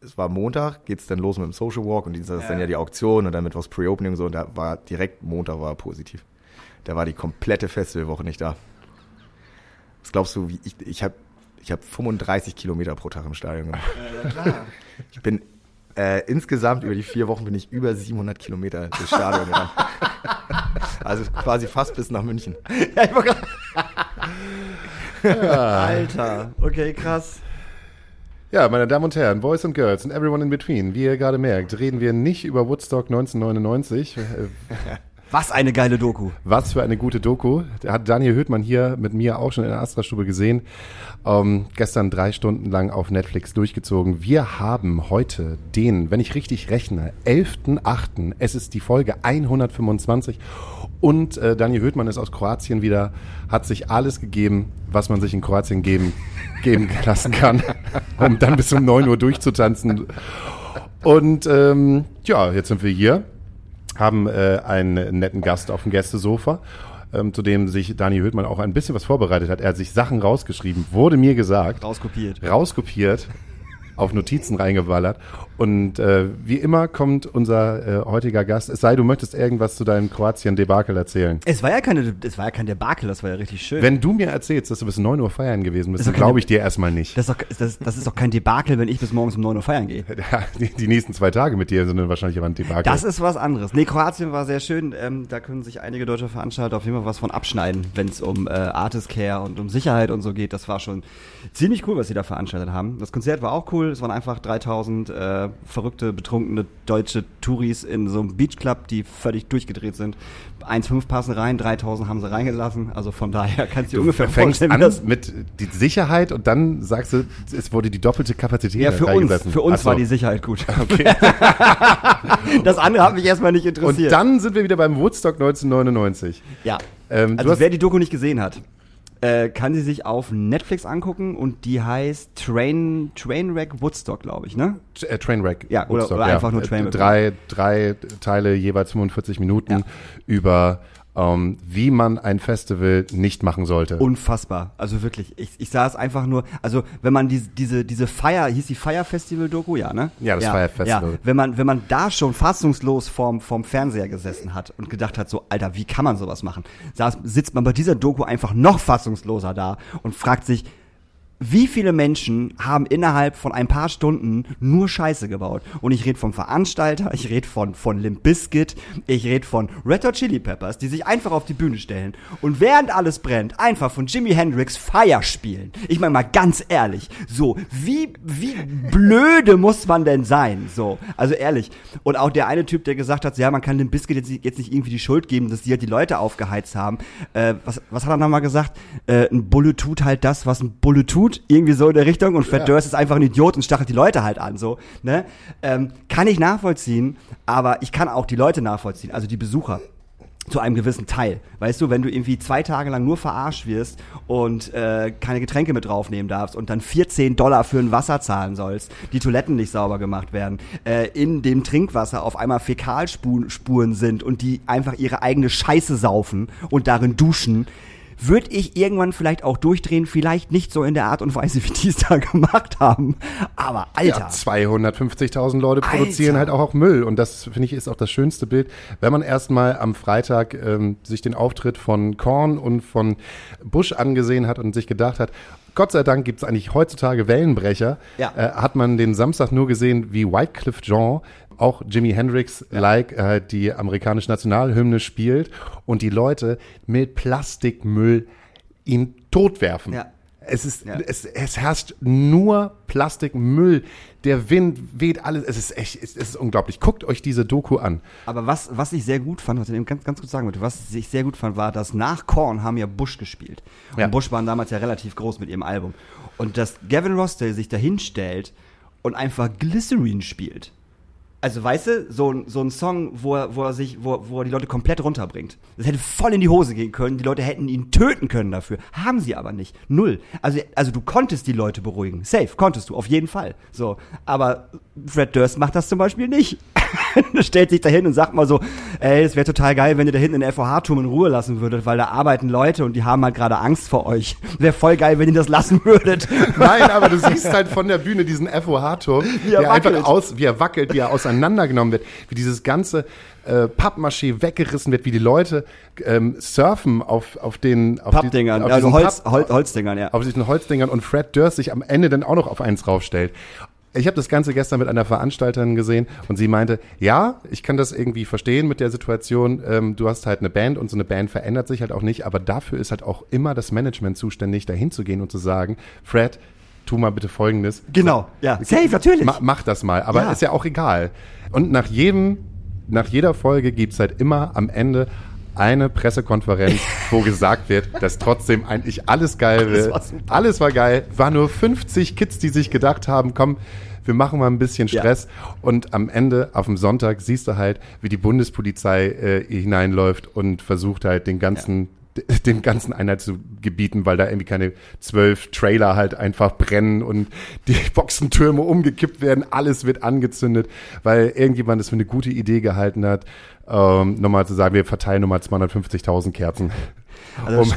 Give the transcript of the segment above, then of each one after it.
Es war Montag, geht's dann los mit dem Social Walk und Dienstag ist dann ja die Auktion und dann Mittwochs Pre-Opening und so und da war direkt Montag war positiv. Da war die komplette Festivalwoche nicht da. Was glaubst du, wie ich, ich habe ich hab 35 Kilometer pro Tag im Stadion gemacht. Ich bin äh, insgesamt über die vier Wochen bin ich über 700 Kilometer durchs Stadion gerannt. Also quasi fast bis nach München. Ja, ich war grad- Alter, okay, krass. Ja, meine Damen und Herren, Boys and Girls and everyone in between, wie ihr gerade merkt, reden wir nicht über Woodstock 1999. Was eine geile Doku. Was für eine gute Doku. Der hat Daniel Höhtmann hier mit mir auch schon in der Astra-Stube gesehen. Ähm, gestern drei Stunden lang auf Netflix durchgezogen. Wir haben heute den, wenn ich richtig rechne, 11.8. Es ist die Folge 125. Und äh, Daniel Höhtmann ist aus Kroatien wieder, hat sich alles gegeben, was man sich in Kroatien geben, geben lassen kann, um dann bis um 9 Uhr durchzutanzen. Und ähm, ja, jetzt sind wir hier haben äh, einen netten Gast auf dem Gästesofa, ähm, zu dem sich Dani Höhtmann auch ein bisschen was vorbereitet hat. Er hat sich Sachen rausgeschrieben, wurde mir gesagt, Rauskopiert. rauskopiert, auf Notizen reingeballert. Und äh, wie immer kommt unser äh, heutiger Gast, es sei, du möchtest irgendwas zu deinem Kroatien-Debakel erzählen. Es war ja keine, es war ja kein Debakel, das war ja richtig schön. Wenn du mir erzählst, dass du bis 9 Uhr feiern gewesen bist, ist dann glaube ich dir erstmal nicht. das, ist doch, das, das ist doch kein Debakel, wenn ich bis morgens um 9 Uhr feiern gehe. Ja, die, die nächsten zwei Tage mit dir sind dann wahrscheinlich aber ein Debakel. Das ist was anderes. Nee, Kroatien war sehr schön. Ähm, da können sich einige deutsche Veranstalter auf jeden Fall was von abschneiden, wenn es um äh, Artist Care und um Sicherheit und so geht. Das war schon ziemlich cool, was sie da veranstaltet haben. Das Konzert war auch cool. Es waren einfach 3000 äh, verrückte, betrunkene deutsche Touris in so einem Beachclub, die völlig durchgedreht sind. 1,5 passen rein, 3000 haben sie reingelassen. Also von daher kannst du dir ungefähr fängst vorstellen, an mit die Sicherheit und dann sagst du, es wurde die doppelte Kapazität ja, für uns, für uns so. war die Sicherheit gut. das andere hat mich erstmal nicht Und interessiert. dann sind wir wieder beim Woodstock 1999. Ja. Ähm, also wer die Doku nicht gesehen hat, äh, kann sie sich auf Netflix angucken und die heißt Train Trainwreck Woodstock, glaube ich, ne? Äh, Trainwreck. Ja, oder- oder einfach nur Äh, Trainwreck. Drei, drei Teile, jeweils 45 Minuten Ja. über ähm, wie man ein Festival nicht machen sollte. Unfassbar. Also wirklich, ich, ich sah es einfach nur, also wenn man diese, diese, diese Fire, hieß die Fire Festival Doku, ja, ne? Ja, das Fire Festival. Ja, wenn man, wenn man da schon fassungslos vorm, vorm Fernseher gesessen hat und gedacht hat, so, Alter, wie kann man sowas machen? Saß, sitzt man bei dieser Doku einfach noch fassungsloser da und fragt sich, wie viele Menschen haben innerhalb von ein paar Stunden nur Scheiße gebaut? Und ich rede vom Veranstalter, ich rede von, von Limp Bizkit, ich rede von Red Hot Chili Peppers, die sich einfach auf die Bühne stellen und während alles brennt, einfach von Jimi Hendrix Fire spielen. Ich meine mal ganz ehrlich, so, wie, wie blöde muss man denn sein? So, also ehrlich. Und auch der eine Typ, der gesagt hat, ja, man kann Limp Bizkit jetzt, nicht- jetzt nicht irgendwie die Schuld geben, dass die halt die Leute aufgeheizt haben. Äh, was, was hat er nochmal gesagt? Äh, ein Bulle tut halt das, was ein Bulle tut, irgendwie so in der Richtung. Und Fred Durst ist einfach ein Idiot und stachelt die Leute halt an, so. Ne? Ähm, kann ich nachvollziehen, aber ich kann auch die Leute nachvollziehen, also die Besucher zu einem gewissen Teil. Weißt du, wenn du irgendwie zwei Tage lang nur verarscht wirst und äh, keine Getränke mit draufnehmen darfst und dann 14 Dollar für ein Wasser zahlen sollst, die Toiletten nicht sauber gemacht werden, äh, in dem Trinkwasser auf einmal Fäkalspuren Spuren sind und die einfach ihre eigene Scheiße saufen und darin duschen, würde ich irgendwann vielleicht auch durchdrehen, vielleicht nicht so in der Art und Weise, wie die es da gemacht haben. Aber Alter, Ja, 250.000 Leute produzieren Alter. halt auch, auch Müll. Und das, finde ich, ist auch das schönste Bild. Wenn man erstmal am Freitag ähm, sich den Auftritt von Korn und von Bush angesehen hat und sich gedacht hat, Gott sei Dank gibt es eigentlich heutzutage Wellenbrecher, Ja. äh, hat man den Samstag nur gesehen, wie Wycliffe Jean auch Jimi Hendrix-like äh, die amerikanische Nationalhymne spielt und die Leute mit Plastikmüll ihn totwerfen. Ja. Es ist, Ja. es, es herrscht nur Plastikmüll. Der Wind weht alles. Es ist echt, es ist unglaublich. Guckt euch diese Doku an. Aber was, was ich sehr gut fand, was ich eben ganz, ganz kurz sagen wollte, was ich sehr gut fand, war, dass nach Korn haben ja Bush gespielt. Und Ja. Bush waren damals ja relativ groß mit ihrem Album. Und dass Gavin Rossdale sich dahin stellt und einfach Glycerine spielt. Also weißt du, so, ein- so ein Song, wo er, wo er sich, wo, wo er die Leute komplett runterbringt. Das hätte voll in die Hose gehen können. Die Leute hätten ihn töten können dafür. Haben sie aber nicht. Null. Also, also du konntest die Leute beruhigen. Safe, konntest du, auf jeden Fall. So. Aber Fred Durst macht das zum Beispiel nicht. Er stellt sich dahin und sagt mal so, ey, es wäre total geil, wenn ihr da hinten den FOH-Turm in Ruhe lassen würdet, weil da arbeiten Leute und die haben halt gerade Angst vor euch. Wäre voll geil, wenn ihr das lassen würdet. Nein, aber du siehst halt von der Bühne diesen FOH-Turm, Wie er der einfach wackelt. aus, wie er wackelt, wie er auseinandergenommen wird, wie dieses ganze äh, Pappmaché weggerissen wird, wie die Leute ähm, surfen auf, auf den auf Pappdingern, die, auf also Holz, Papp- Hol, Holzdingern, ja. auf diesen Holzdingern und Fred Durst sich am Ende dann auch noch auf eins draufstellt. Ich habe das Ganze gestern mit einer Veranstalterin gesehen und sie meinte, ja, ich kann das irgendwie verstehen mit der Situation. Ähm, du hast halt eine Band und so eine Band verändert sich halt auch nicht, aber dafür ist halt auch immer das Management zuständig, dahin zu gehen und zu sagen, Fred, tu mal bitte Folgendes. Genau, ja. Safe, natürlich. Ma mach das mal, aber Ja. ist ja auch egal. Und nach jedem, nach jeder Folge gibt's halt immer am Ende eine Pressekonferenz, wo gesagt wird, dass trotzdem eigentlich alles geil Alles wird. war super. Alles war geil. War nur 50 Kids, die sich gedacht haben, komm, wir machen mal ein bisschen Ja. Stress. Und am Ende, auf dem Sonntag, siehst du halt, wie die Bundespolizei äh, hineinläuft und versucht halt den ganzen dem ganzen Einheit zu gebieten, weil da irgendwie keine zwölf Trailer halt einfach brennen und die Boxentürme umgekippt werden, alles wird angezündet, weil irgendjemand es für eine gute Idee gehalten hat, ähm, nochmal zu sagen, wir verteilen nochmal 250.000 Kerzen. Also Um-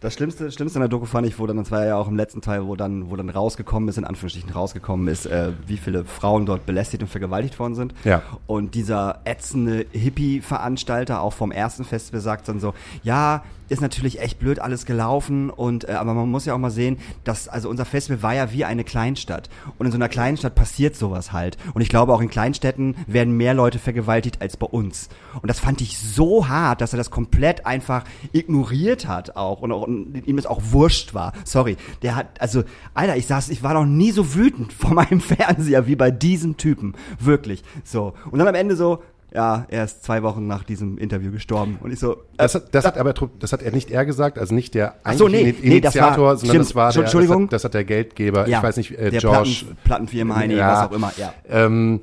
das, Schlimmste, Schlimmste in der Doku fand ich, wo dann, das war ja auch im letzten Teil, wo dann, wo dann rausgekommen ist, in Anführungsstrichen rausgekommen ist, äh, wie viele Frauen dort belästigt und vergewaltigt worden sind. Ja. Und dieser ätzende Hippie-Veranstalter auch vom ersten Festival sagt dann so, ja, ist natürlich echt blöd alles gelaufen und äh, aber man muss ja auch mal sehen, dass also unser Festival war ja wie eine Kleinstadt und in so einer Kleinstadt passiert sowas halt und ich glaube auch in Kleinstädten werden mehr Leute vergewaltigt als bei uns und das fand ich so hart, dass er das komplett einfach ignoriert hat auch und, auch, und ihm das auch wurscht war. Sorry, der hat also Alter, ich saß, ich war noch nie so wütend vor meinem Fernseher wie bei diesem Typen, wirklich. So und dann am Ende so ja, er ist zwei Wochen nach diesem Interview gestorben. Und ich so, Das hat, das hat aber das hat er nicht er gesagt, also nicht der so, nee, nee, das war- Initiator, sondern stimmt. das war der, das Entschuldigung. hat, das hat der Geldgeber, ich weiß nicht, äh, der George. Platten, Plattenfirma, Heini, Ja. was auch immer, ja. Ähm,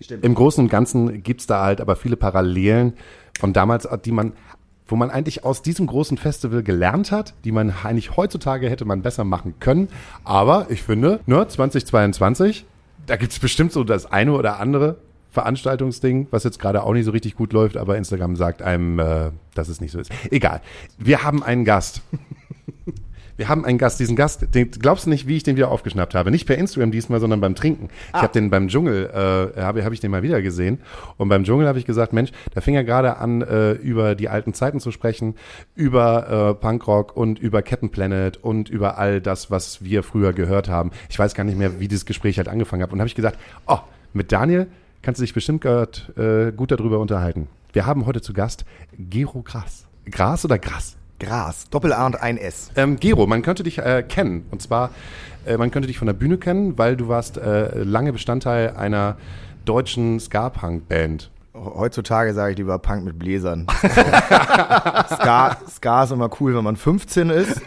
Stimmt. Im Großen und Ganzen gibt's da halt aber viele Parallelen von damals, die man, wo man eigentlich aus diesem großen Festival gelernt hat, die man eigentlich heutzutage hätte man besser machen können. Aber ich finde, ne, 2022, da gibt's bestimmt so das eine oder andere Veranstaltungsding, was jetzt gerade auch nicht so richtig gut läuft, aber Instagram sagt einem, äh, dass es nicht so ist. Egal. Wir haben einen Gast. Wir haben einen Gast, diesen Gast, den, glaubst du nicht, wie ich den wieder aufgeschnappt habe? Nicht per Instagram diesmal, sondern beim Trinken. Ich habe den beim Dschungel, äh, habe hab ich den mal wieder gesehen. Und beim Dschungel habe ich gesagt, Mensch, da fing er gerade an, äh, über die alten Zeiten zu sprechen, über äh, Punkrock und über Kettenplanet und über all das, was wir früher gehört haben. Ich weiß gar nicht mehr, wie dieses Gespräch halt angefangen hat. Und habe ich gesagt, oh, mit Daniel kannst du dich bestimmt grad, äh, gut darüber unterhalten. Wir haben heute zu Gast Gero Gras. Gras oder Gras? Gras, Doppel-A und ein S. Ähm, Gero, man könnte dich äh, kennen. Und zwar, äh, man könnte dich von der Bühne kennen, weil du warst äh, lange Bestandteil einer deutschen Ska-Punk-Band. Heutzutage sage ich lieber Punk mit Bläsern. Ska, Ska ist immer cool, wenn man 15 ist.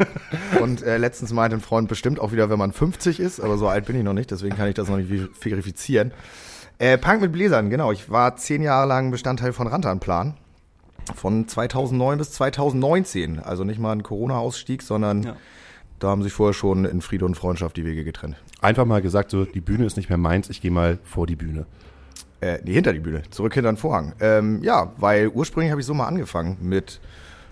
Und äh, letztens meinte ein Freund bestimmt auch wieder, wenn man 50 ist. Aber so alt bin ich noch nicht, deswegen kann ich das noch nicht ver- verifizieren. Äh, Punk mit Bläsern, genau. Ich war zehn Jahre lang Bestandteil von Rantanplan. Von 2009 bis 2019. Also nicht mal ein Corona-Ausstieg, sondern Ja. da haben sich vorher schon in Friede und Freundschaft die Wege getrennt. Einfach mal gesagt, so, die Bühne ist nicht mehr meins, ich gehe mal vor die Bühne. Äh, nee, hinter die Bühne, zurück hinter den Vorhang. Ähm, ja, weil ursprünglich habe ich so mal angefangen mit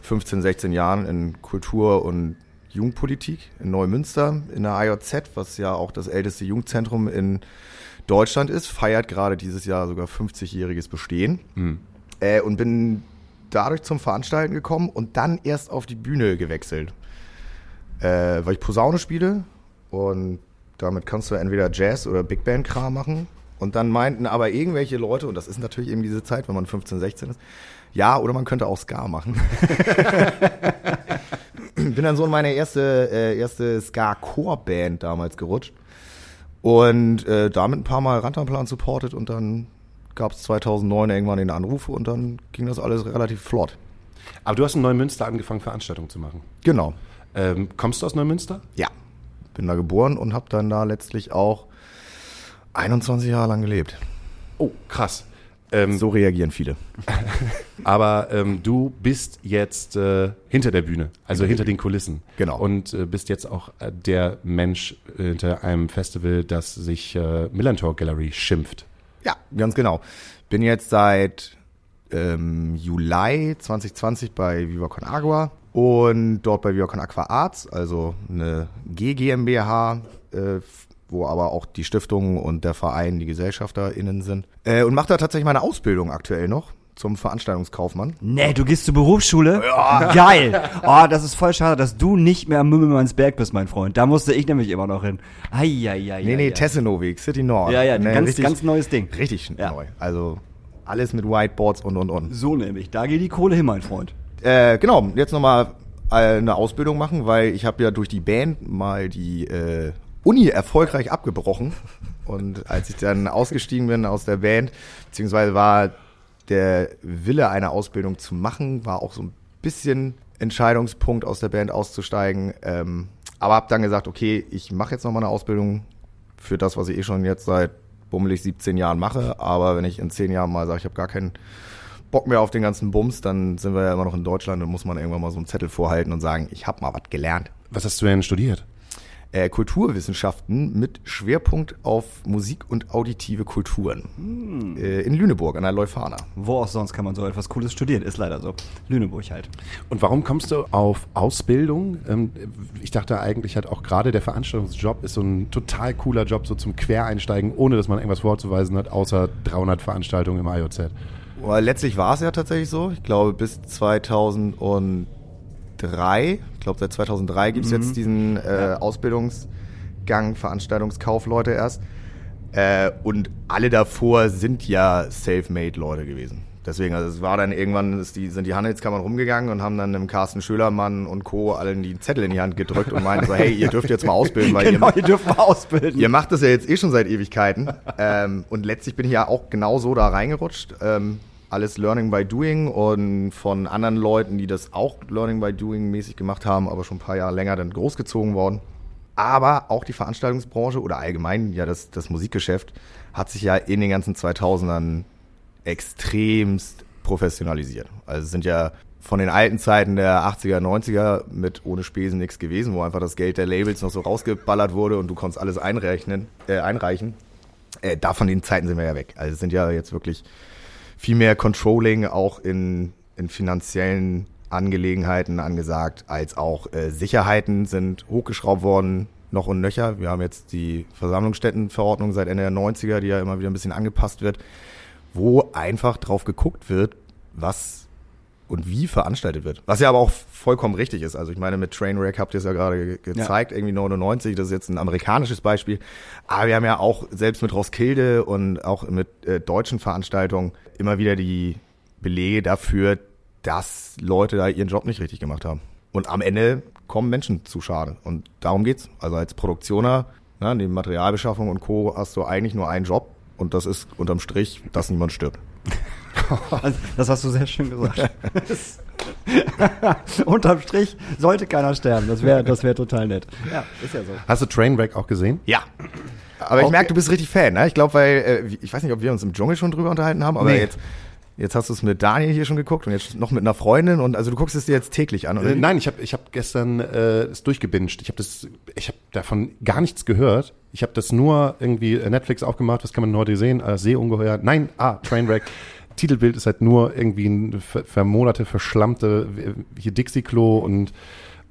15, 16 Jahren in Kultur- und Jugendpolitik in Neumünster in der IJZ, was ja auch das älteste Jugendzentrum in Deutschland ist, feiert gerade dieses Jahr sogar 50-jähriges Bestehen. Äh, und bin dadurch zum Veranstalten gekommen und dann erst auf die Bühne gewechselt. Äh, weil ich Posaune spiele und damit kannst du entweder Jazz oder Big Band Kram machen. Und dann meinten aber irgendwelche Leute, und das ist natürlich eben diese Zeit, wenn man 15, 16 ist, ja, oder man könnte auch Ska machen. Bin dann so in meine erste, äh, erste Ska-Core-Band damals gerutscht. Und äh, damit ein paar Mal Rantanplan supportet und dann gab es 2009 irgendwann den Anruf und dann ging das alles relativ flott. Aber du hast in Neumünster angefangen, Veranstaltungen zu machen. Genau. Ähm, kommst du aus Neumünster? Ja. Bin da geboren und habe dann da letztlich auch 21 Jahre lang gelebt. Oh, krass. Ähm, So reagieren viele. Aber ähm, du bist jetzt äh, hinter der Bühne, also hinter den Kulissen. Genau. Und äh, bist jetzt auch äh, der Mensch äh, hinter einem Festival, das sich äh, Millantor Gallery schimpft. Ja, ganz genau. Bin jetzt seit ähm, Juli 2020 bei Viva Con Agua und dort bei Viva Con Aqua Arts, also eine GGMBH, äh, wo aber auch die Stiftung und der Verein die GesellschafterInnen sind. Äh, und mache da tatsächlich meine Ausbildung aktuell noch zum Veranstaltungskaufmann. Nee, du gehst zur Berufsschule? Geil. Oh, das ist voll schade, dass du nicht mehr am Mümmelmannsberg bist, mein Freund. Da musste ich nämlich immer noch hin. Eieiei. Nee, nee, Tessenoweg, City Nord. Ja, ja, Ne, ganz, richtig, ganz neues Ding. Richtig Ja. neu. Also alles mit Whiteboards und und und. So nämlich, da geht die Kohle hin, mein Freund. Äh, genau, jetzt nochmal eine Ausbildung machen, weil ich habe ja durch die Band mal die äh, Uni erfolgreich abgebrochen. Und als ich dann ausgestiegen bin aus der Band, beziehungsweise war der Wille, eine Ausbildung zu machen, war auch so ein bisschen Entscheidungspunkt, aus der Band auszusteigen. Ähm, aber habe dann gesagt, okay, ich mache jetzt nochmal eine Ausbildung für das, was ich eh schon jetzt seit bummelig 17 Jahren mache. Aber wenn ich in 10 Jahren mal sage, ich habe gar keinen Bock mehr auf den ganzen Bums, dann sind wir ja immer noch in Deutschland und muss man irgendwann mal so einen Zettel vorhalten und sagen, ich habe mal was gelernt. Was hast du denn studiert? Äh, Kulturwissenschaften mit Schwerpunkt auf Musik und auditive Kulturen. Äh, in Lüneburg an der Leuphana. Wo auch sonst kann man so etwas Cooles studieren, ist leider so. Lüneburg halt. Und warum kommst du auf Ausbildung? Ähm, ich dachte eigentlich hat auch gerade der Veranstaltungsjob ist so ein total cooler Job, so zum Quereinsteigen, ohne dass man irgendwas vorzuweisen hat, außer 300 Veranstaltungen im IOZ. Letztlich war es ja tatsächlich so. Ich glaube, bis 2003, ich glaube, seit 2003 gibt es jetzt diesen äh, Ausbildungsgang, Veranstaltungskaufleute erst. Äh, und alle davor sind ja Self-Made-Leute gewesen. Deswegen, also es war dann irgendwann, die, sind die Handelskammern rumgegangen und haben dann dem Carsten Schölermann und Co. allen die Zettel in die Hand gedrückt und meinten so, hey, ihr dürft jetzt mal ausbilden, weil genau, ihr, ihr dürft mal ausbilden. Ihr macht das ja jetzt eh schon seit Ewigkeiten. ähm, und letztlich bin ich ja auch genau so da reingerutscht. Ähm, alles Learning by Doing und von anderen Leuten, die das auch Learning by Doing mäßig gemacht haben, aber schon ein paar Jahre länger dann großgezogen worden. Aber auch die Veranstaltungsbranche oder allgemein ja das, das Musikgeschäft hat sich ja in den ganzen 2000ern extremst professionalisiert. Also es sind ja von den alten Zeiten der 80er, 90er mit ohne Spesen nichts gewesen, wo einfach das Geld der Labels noch so rausgeballert wurde und du konntest alles einrechnen, äh, einreichen. Äh, da von den Zeiten sind wir ja weg. Also es sind ja jetzt wirklich viel mehr Controlling auch in, in finanziellen Angelegenheiten angesagt, als auch äh, Sicherheiten sind hochgeschraubt worden, noch und nöcher. Wir haben jetzt die Versammlungsstättenverordnung seit Ende der 90er, die ja immer wieder ein bisschen angepasst wird, wo einfach drauf geguckt wird, was und wie veranstaltet wird. Was ja aber auch vollkommen richtig ist. Also ich meine, mit Trainwreck habt ihr es ja gerade ge gezeigt, irgendwie 99, das ist jetzt ein amerikanisches Beispiel. Aber wir haben ja auch selbst mit Roskilde und auch mit äh, deutschen Veranstaltungen immer wieder die Belege dafür, dass Leute da ihren Job nicht richtig gemacht haben. Und am Ende kommen Menschen zu Schade. Und darum geht's. Also als Produktioner, ne, neben Materialbeschaffung und Co. hast du eigentlich nur einen Job. Und das ist unterm Strich, dass niemand stirbt. Das hast du sehr schön gesagt. Unterm Strich sollte keiner sterben. Das wäre das wär total nett. Ja, ist ja so. Hast du Trainwreck auch gesehen? Ja. Aber ich Auch- merke, du bist richtig Fan, ne? Ich glaube, weil, äh, ich weiß nicht, ob wir uns im Dschungel schon drüber unterhalten haben, aber Nee. jetzt, jetzt hast du es mit Daniel hier schon geguckt und jetzt noch mit einer Freundin und also du guckst es dir jetzt täglich an, oder? Äh, nein, ich habe ich hab gestern äh, es durchgebinged. Ich habe das, ich habe davon gar nichts gehört. Ich habe das nur irgendwie äh, Netflix aufgemacht. Was kann man heute sehen? Äh, Seeungeheuer. Nein, ah, Trainwreck. Titelbild ist halt nur irgendwie ein ver vermoderte, verschlammte äh, hier Dixie-Klo und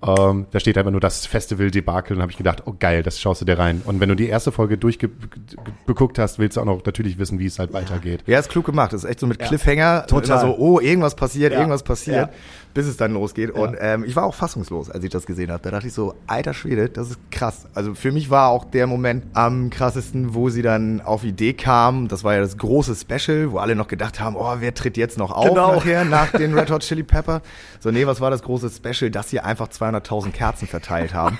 ähm, da steht einfach nur das Festival-Debakel und habe ich gedacht, oh geil, das schaust du dir rein. Und wenn du die erste Folge durchgeguckt hast, willst du auch noch natürlich wissen, wie es halt weitergeht. Ja, ist klug gemacht. Das ist echt so mit Cliffhanger. Total. So, oh, irgendwas passiert, Ja. irgendwas passiert, Ja. bis es dann losgeht. Und ähm, ich war auch fassungslos, als ich das gesehen habe. Da dachte ich so, alter Schwede, das ist krass. Also für mich war auch der Moment am krassesten, wo sie dann auf die Idee kam. Das war ja das große Special, wo alle noch gedacht haben, oh, wer tritt jetzt noch auf Genau. nachher, nach den Red Hot Chili Pepper. So, nee, was war das große Special? Dass sie einfach 200.000 Kerzen verteilt haben.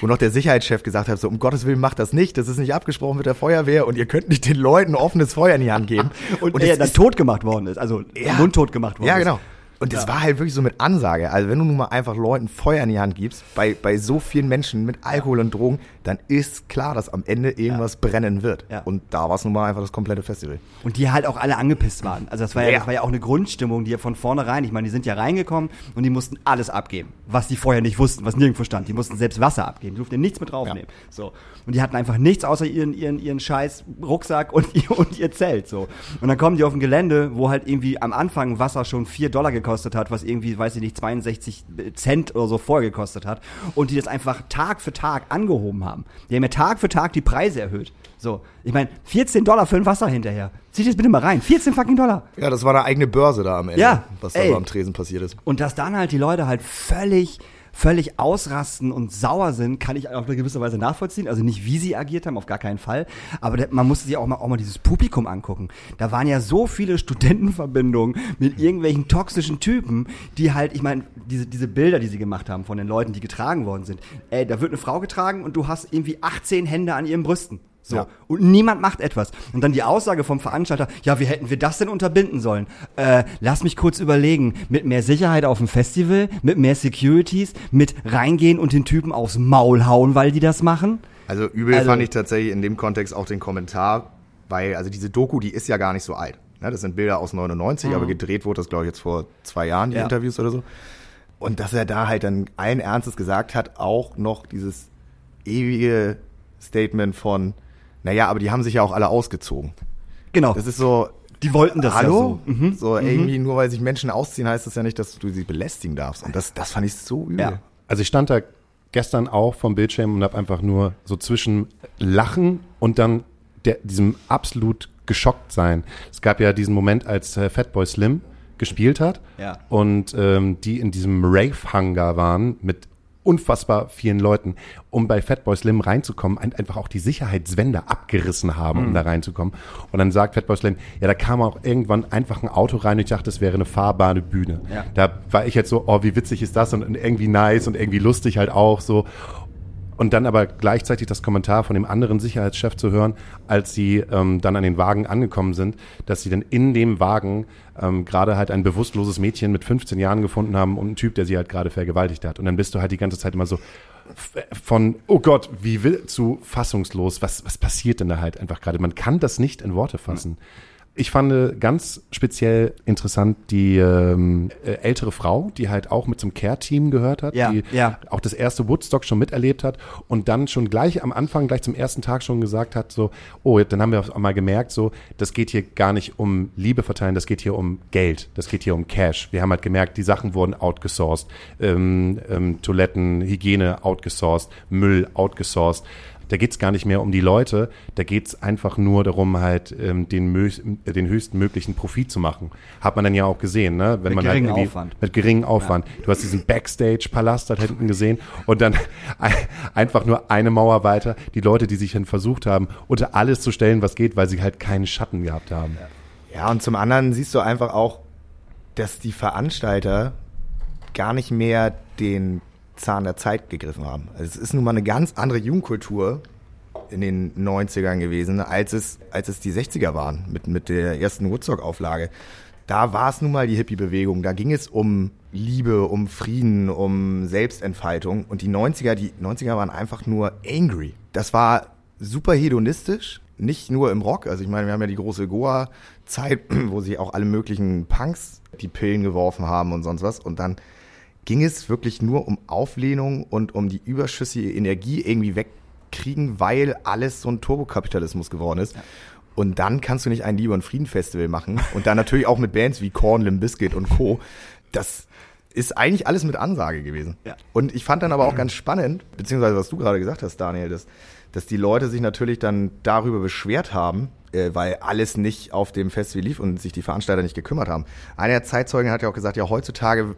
wo noch der Sicherheitschef gesagt hat, so, um Gottes Willen macht das nicht. Das ist nicht abgesprochen mit der Feuerwehr und ihr könnt nicht den Leuten offenes Feuer in die Hand geben. Und, es er dann ist- tot gemacht worden ist, also Ja. mundtot gemacht worden ja, ist. Und das war halt wirklich so mit Ansage. Also wenn du nun mal einfach Leuten Feuer in die Hand gibst, bei, bei so vielen Menschen mit Alkohol und Drogen, dann ist klar, dass am Ende irgendwas brennen wird. Ja. Und da war es nun mal einfach das komplette Festival. Und die halt auch alle angepisst waren. Also das war ja, Ja. das war ja auch eine Grundstimmung, die ja von vornherein, ich meine, die sind ja reingekommen und die mussten alles abgeben, was die vorher nicht wussten, was nirgendwo stand. Die mussten selbst Wasser abgeben, die durften nichts mit draufnehmen. So. Und die hatten einfach nichts außer ihren, ihren, ihren scheiß Rucksack und ihr, und ihr Zelt. So. Und dann kommen die auf ein Gelände, wo halt irgendwie am Anfang Wasser schon 4 Dollar gekostet hat, was irgendwie, weiß ich nicht, 62 Cent oder so vorher gekostet hat. Und die das einfach Tag für Tag angehoben haben. Die haben ja Tag für Tag die Preise erhöht. So, ich meine, 14 Dollar für ein Wasser hinterher. Zieht das bitte mal rein. 14 fucking Dollar. Ja, das war eine eigene Börse da am Ende, Ja, was da ey. so am Tresen passiert ist. Und dass dann halt die Leute halt völlig, völlig ausrasten und sauer sind, kann ich auf eine gewisse Weise nachvollziehen. Also nicht, wie sie agiert haben, auf gar keinen Fall. Aber man musste sich auch mal, auch mal dieses Publikum angucken. Da waren ja so viele Studentenverbindungen mit irgendwelchen toxischen Typen, die halt, ich meine, diese, diese Bilder, die sie gemacht haben von den Leuten, die getragen worden sind. Ey, da wird eine Frau getragen und du hast irgendwie 18 Hände an ihren Brüsten. So. Ja. Und niemand macht etwas. Und dann die Aussage vom Veranstalter, ja, wie hätten wir das denn unterbinden sollen? Äh, lass mich kurz überlegen. Mit mehr Sicherheit auf dem Festival, mit mehr Securities, mit reingehen und den Typen aufs Maul hauen, weil die das machen? Also übel Also- fand ich tatsächlich in dem Kontext auch den Kommentar, weil also diese Doku, die ist ja gar nicht so alt. Ne, das sind Bilder aus 99, aber gedreht wurde das, glaube ich, jetzt vor zwei Jahren, die Ja. Interviews oder so. Und dass er da halt dann allen Ernstes gesagt hat, auch noch dieses ewige Statement von, naja, aber die haben sich ja auch alle ausgezogen. Genau. Das ist so, die wollten das hallo? ja so. Mhm. So irgendwie nur weil sich Menschen ausziehen, heißt das ja nicht, dass du sie belästigen darfst. Und das, das fand ich so übel. Ja. Also ich stand da gestern auch vom Bildschirm und habe einfach nur so zwischen Lachen und dann der, diesem absolut geschockt sein. Es gab ja diesen Moment, als äh, Fatboy Slim gespielt hat Ja. und ähm, die in diesem Rave-Hangar waren mit unfassbar vielen Leuten, um bei Fatboy Slim reinzukommen, ein, einfach auch die Sicherheitswände abgerissen haben, Mhm. um da reinzukommen. Und dann sagt Fatboy Slim, ja, da kam auch irgendwann einfach ein Auto rein und ich dachte, das wäre eine fahrbare Bühne. Ja. Da war ich jetzt so, oh, wie witzig ist das und irgendwie nice und irgendwie lustig halt auch so. Und dann aber gleichzeitig das Kommentar von dem anderen Sicherheitschef zu hören, als sie ähm, dann an den Wagen angekommen sind, dass sie dann in dem Wagen ähm, gerade halt ein bewusstloses Mädchen mit 15 Jahren gefunden haben und einen Typ, der sie halt gerade vergewaltigt hat. Und dann bist du halt die ganze Zeit immer so f- von, oh Gott, wie will, zu fassungslos, was, was passiert denn da halt einfach gerade? Man kann das nicht in Worte fassen. Ich fand ganz speziell interessant die ähm, äh, ältere Frau, die halt auch mit zum Care-Team gehört hat, Ja, die ja. auch das erste Woodstock schon miterlebt hat und dann schon gleich am Anfang, gleich zum ersten Tag schon gesagt hat, so, oh, dann haben wir auf einmal gemerkt, so, das geht hier gar nicht um Liebe verteilen, das geht hier um Geld, das geht hier um Cash. Wir haben halt gemerkt, die Sachen wurden outgesourced, ähm, ähm, Toiletten, Hygiene outgesourced, Müll outgesourced. Da geht's gar nicht mehr um die Leute, da geht's einfach nur darum, halt ähm, den, den höchsten möglichen Profit zu machen. Hat man dann ja auch gesehen, ne? Wenn Mit man halt geringem irgendwie- Aufwand. mit geringem Aufwand. Du hast diesen Backstage-Palast da hinten gesehen und dann ein- einfach nur eine Mauer weiter die Leute, die sich dann versucht haben, unter alles zu stellen, was geht, weil sie halt keinen Schatten gehabt haben. Ja, und zum anderen siehst du einfach auch, dass die Veranstalter gar nicht mehr den Zahn der Zeit gegriffen haben. Also es ist nun mal eine ganz andere Jugendkultur in den 90ern gewesen, als es, als es die 60er waren, mit, mit der ersten Woodstock-Auflage. Da war es nun mal die Hippie-Bewegung. Da ging es um Liebe, um Frieden, um Selbstentfaltung. Und die 90er, die 90er waren einfach nur angry. Das war super hedonistisch, nicht nur im Rock. Also ich meine, wir haben ja die große Goa-Zeit, wo sich auch alle möglichen Punks die Pillen geworfen haben und sonst was. Und dann ging es wirklich nur um Auflehnung und um die überschüssige Energie irgendwie wegkriegen, weil alles so ein Turbokapitalismus geworden ist. Und dann kannst du nicht ein Liebe- und Frieden-Festival machen. Und dann natürlich auch mit Bands wie Korn, Limp Bizkit und Co. Das ist eigentlich alles mit Ansage gewesen. Ja. Und ich fand dann aber auch ganz spannend, beziehungsweise was du gerade gesagt hast, Daniel, dass, dass die Leute sich natürlich dann darüber beschwert haben, äh, weil alles nicht auf dem Festival lief und sich die Veranstalter nicht gekümmert haben. Einer der Zeitzeugen hat ja auch gesagt, ja, heutzutage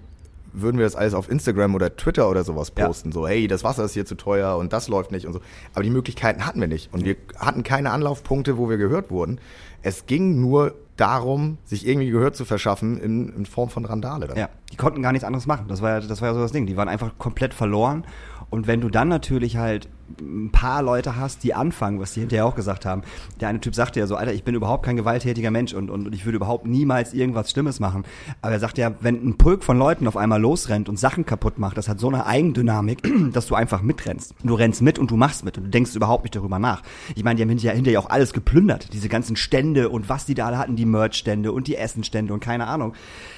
würden wir das alles auf Instagram oder Twitter oder sowas Ja. posten. So, hey, das Wasser ist hier zu teuer und das läuft nicht und so. Aber die Möglichkeiten hatten wir nicht. Und wir hatten keine Anlaufpunkte, wo wir gehört wurden. Es ging nur darum, sich irgendwie Gehör zu verschaffen in, in Form von Randale. Dann. Ja, die konnten gar nichts anderes machen. Das war ja, das war ja so das Ding. Die waren einfach komplett verloren. Und wenn du dann natürlich halt ein paar Leute hast, die anfangen, was die hinterher auch gesagt haben. Der eine Typ sagte ja so, Alter, ich bin überhaupt kein gewalttätiger Mensch und, und, und ich würde überhaupt niemals irgendwas Schlimmes machen. Aber er sagt ja, wenn ein Pulk von Leuten auf einmal losrennt und Sachen kaputt macht, das hat so eine Eigendynamik, dass du einfach mitrennst. Du rennst mit und du machst mit und du denkst überhaupt nicht darüber nach. Ich meine, die haben hinterher, hinterher auch alles geplündert. Diese ganzen Stände und was die da alle hatten, die Merch-Stände und die Essenstände und keine Ahnung.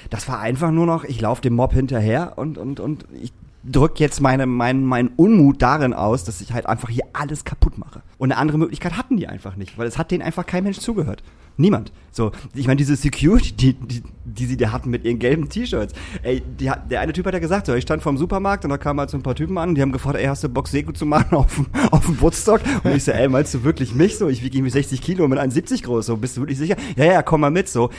Das war einfach nur noch, ich laufe dem Mob hinterher und, und, und ich drück jetzt meine, mein, mein Unmut darin aus, dass ich halt einfach hier alles kaputt mache. Und eine andere Möglichkeit hatten die einfach nicht, weil es hat denen einfach kein Mensch zugehört. Niemand. So, ich meine, diese Security, die, die, die sie da hatten mit ihren gelben T-Shirts. Ey, die, der eine Typ hat ja gesagt, so, ich stand vorm Supermarkt und da kamen halt so ein paar Typen an und die haben gefragt, ey, hast du Bock, Seko zu machen auf dem, auf dem Woodstock? Und ich so, ey, meinst du wirklich mich so? Ich wiege irgendwie 60 Kilo und bin 1,70 groß, so, bist du wirklich sicher? Ja, ja, komm mal mit, so.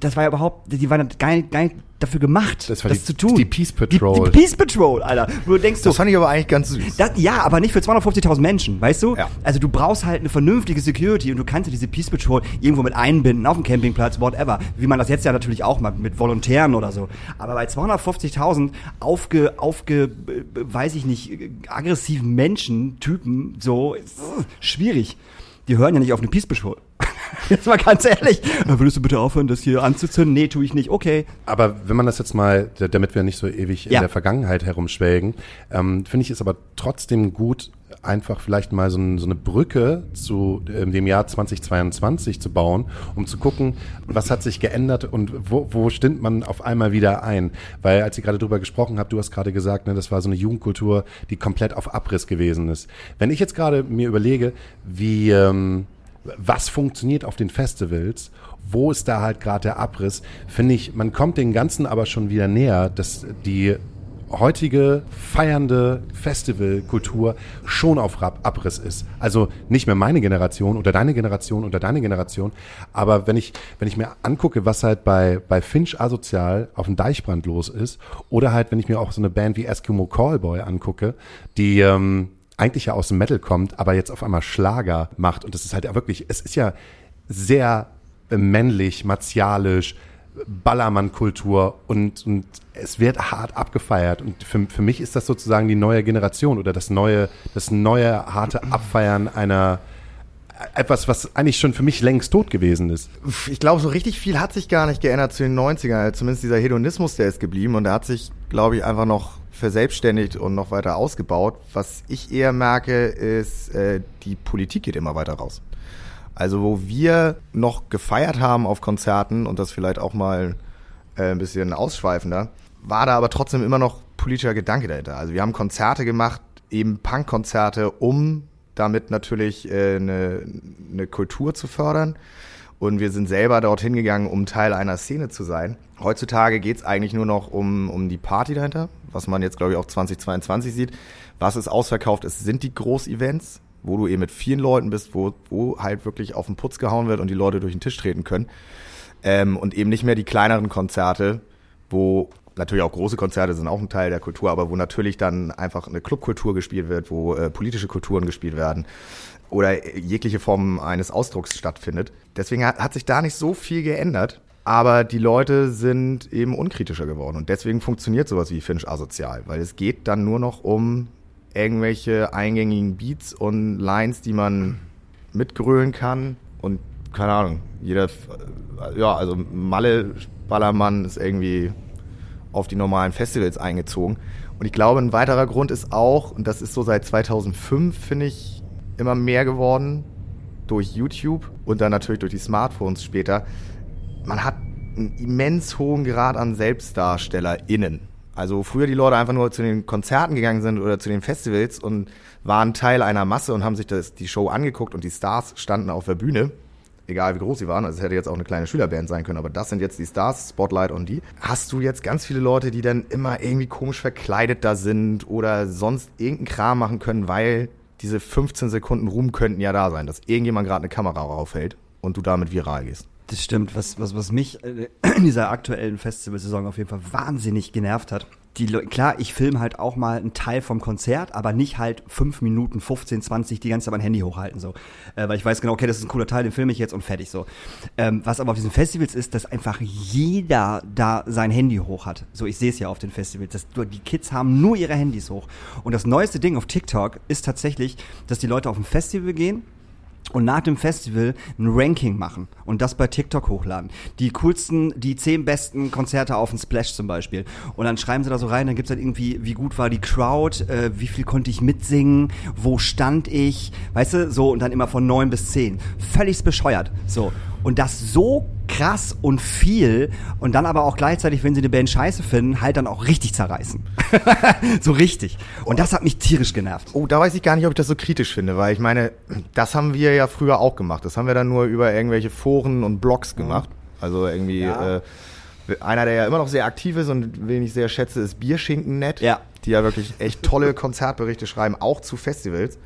Das war ja überhaupt, die waren gar nicht, gar nicht dafür gemacht, Das war das die- zu tun. die Peace Patrol. Die, die Peace Patrol, Alter. Wo du denkst so, Das fand ich aber eigentlich ganz süß. das, ja, aber nicht für 250.000 Menschen, weißt du? Ja. Also du brauchst halt eine vernünftige Security und du kannst ja diese Peace Patrol irgendwo mit einbinden, auf dem Campingplatz, whatever. Wie man das jetzt ja natürlich auch macht, mit Volontären oder so. Aber bei 250.000 aufge, aufge, äh, weiß ich nicht, äh, aggressiven Menschen, Typen, so, ist, schwierig. Die hören ja nicht auf eine Peace Patrol. Jetzt mal ganz ehrlich. Äh, Würdest du bitte aufhören, das hier anzuzünden? Nee, tue ich nicht. Okay. Aber wenn man das jetzt mal, damit wir nicht so ewig in Ja. der Vergangenheit herumschwelgen, ähm, finde ich es aber trotzdem gut, einfach vielleicht mal so, ein, so eine Brücke zu ähm, dem Jahr 2022 zu bauen, um zu gucken, was hat sich geändert und wo, wo stimmt man auf einmal wieder ein. Weil als ich gerade drüber gesprochen habe, du hast gerade gesagt, ne, das war so eine Jugendkultur, die komplett auf Abriss gewesen ist. Wenn ich jetzt gerade mir überlege, wie... Ähm, was funktioniert auf den Festivals, wo ist da halt gerade der Abriss, finde ich, man kommt den Ganzen aber schon wieder näher, dass die heutige feiernde Festivalkultur schon auf Abriss ist. Also nicht mehr meine Generation oder deine Generation oder deine Generation, aber wenn ich, wenn ich mir angucke, was halt bei, bei Finch Asozial auf dem Deichbrand los ist, oder halt, wenn ich mir auch so eine Band wie Eskimo Callboy angucke, die ähm, eigentlich ja aus dem Metal kommt, aber jetzt auf einmal Schlager macht. Und das ist halt ja wirklich, es ist ja sehr männlich, martialisch, Ballermann-Kultur und, und es wird hart abgefeiert. Und für, für mich ist das sozusagen die neue Generation oder das neue, das neue harte Abfeiern einer etwas, was eigentlich schon für mich längst tot gewesen ist. Ich glaube, so richtig viel hat sich gar nicht geändert zu den 90ern. Zumindest dieser Hedonismus, der ist geblieben und der hat sich, glaube ich, einfach noch verselbstständigt und noch weiter ausgebaut. Was ich eher merke, ist, äh, die Politik geht immer weiter raus. Also wo wir noch gefeiert haben auf Konzerten und das vielleicht auch mal äh, ein bisschen ausschweifender, war da aber trotzdem immer noch politischer Gedanke dahinter. Also wir haben Konzerte gemacht, eben Punkkonzerte, um damit natürlich äh, eine, Kultur zu fördern. Und wir sind selber dorthin gegangen, um Teil einer Szene zu sein. Heutzutage geht's eigentlich nur noch um, um die Party dahinter, was man jetzt, glaube ich, auch 2022 sieht. Was ist ausverkauft ist, sind die Großevents, wo du eben mit vielen Leuten bist, wo, wo halt wirklich auf den Putz gehauen wird und die Leute durch den Tisch treten können. Ähm, und eben nicht mehr die kleineren Konzerte, wo natürlich auch große Konzerte sind auch ein Teil der Kultur, aber wo natürlich dann einfach eine Clubkultur gespielt wird, wo äh, politische Kulturen gespielt werden oder jegliche Form eines Ausdrucks stattfindet. Deswegen hat, hat sich da nicht so viel geändert. Aber die Leute sind eben unkritischer geworden. Und deswegen funktioniert sowas wie Finch asozial. Weil es geht dann nur noch um irgendwelche eingängigen Beats und Lines, die man mitgrölen kann. Und keine Ahnung, jeder, äh, ja, also Malle Ballermann ist irgendwie auf die normalen Festivals eingezogen. Und ich glaube, ein weiterer Grund ist auch, und das ist so seit 2005, finde ich, immer mehr geworden, durch YouTube und dann natürlich durch die Smartphones später. Man hat einen immens hohen Grad an SelbstdarstellerInnen. Also früher die Leute einfach nur zu den Konzerten gegangen sind oder zu den Festivals und waren Teil einer Masse und haben sich das, die Show angeguckt und die Stars standen auf der Bühne egal wie groß sie waren, also es hätte jetzt auch eine kleine Schülerband sein können, aber das sind jetzt die Stars, Spotlight und die. Hast du jetzt ganz viele Leute, die dann immer irgendwie komisch verkleidet da sind oder sonst irgendeinen Kram machen können, weil diese 15 Sekunden Ruhm könnten ja da sein, dass irgendjemand gerade eine Kamera raufhält und du damit viral gehst. Das stimmt. Was, was, was mich äh, in dieser aktuellen Festivalsaison auf jeden Fall wahnsinnig genervt hat. Die klar, ich filme halt auch mal einen Teil vom Konzert, aber nicht halt fünf Minuten, 15, 20 die ganze Zeit mein Handy hochhalten, so. Äh, weil ich weiß genau, okay, das ist ein cooler Teil, den filme ich jetzt und fertig, so. Ähm, was aber auf diesen Festivals ist, dass einfach jeder da sein Handy hoch hat. So, ich sehe es ja auf den Festivals. Dass, die Kids haben nur ihre Handys hoch. Und das neueste Ding auf TikTok ist tatsächlich, dass die Leute auf ein Festival gehen, und nach dem Festival ein Ranking machen und das bei TikTok hochladen. Die coolsten, die zehn besten Konzerte auf dem Splash zum Beispiel. Und dann schreiben sie da so rein, dann gibt's halt irgendwie, wie gut war die Crowd, äh, wie viel konnte ich mitsingen, wo stand ich, weißt du, so und dann immer von neun bis zehn. Völlig bescheuert. So. Und das so krass und viel und dann aber auch gleichzeitig, wenn sie eine Band scheiße finden, halt dann auch richtig zerreißen. so richtig. Und das hat mich tierisch genervt. Oh, da weiß ich gar nicht, ob ich das so kritisch finde, weil ich meine, das haben wir ja früher auch gemacht. Das haben wir dann nur über irgendwelche Foren und Blogs gemacht. Also irgendwie, Ja. äh, einer, der ja immer noch sehr aktiv ist und wen ich sehr schätze, ist Bierschinken.net. Ja. Die ja wirklich echt tolle Konzertberichte schreiben, auch zu Festivals.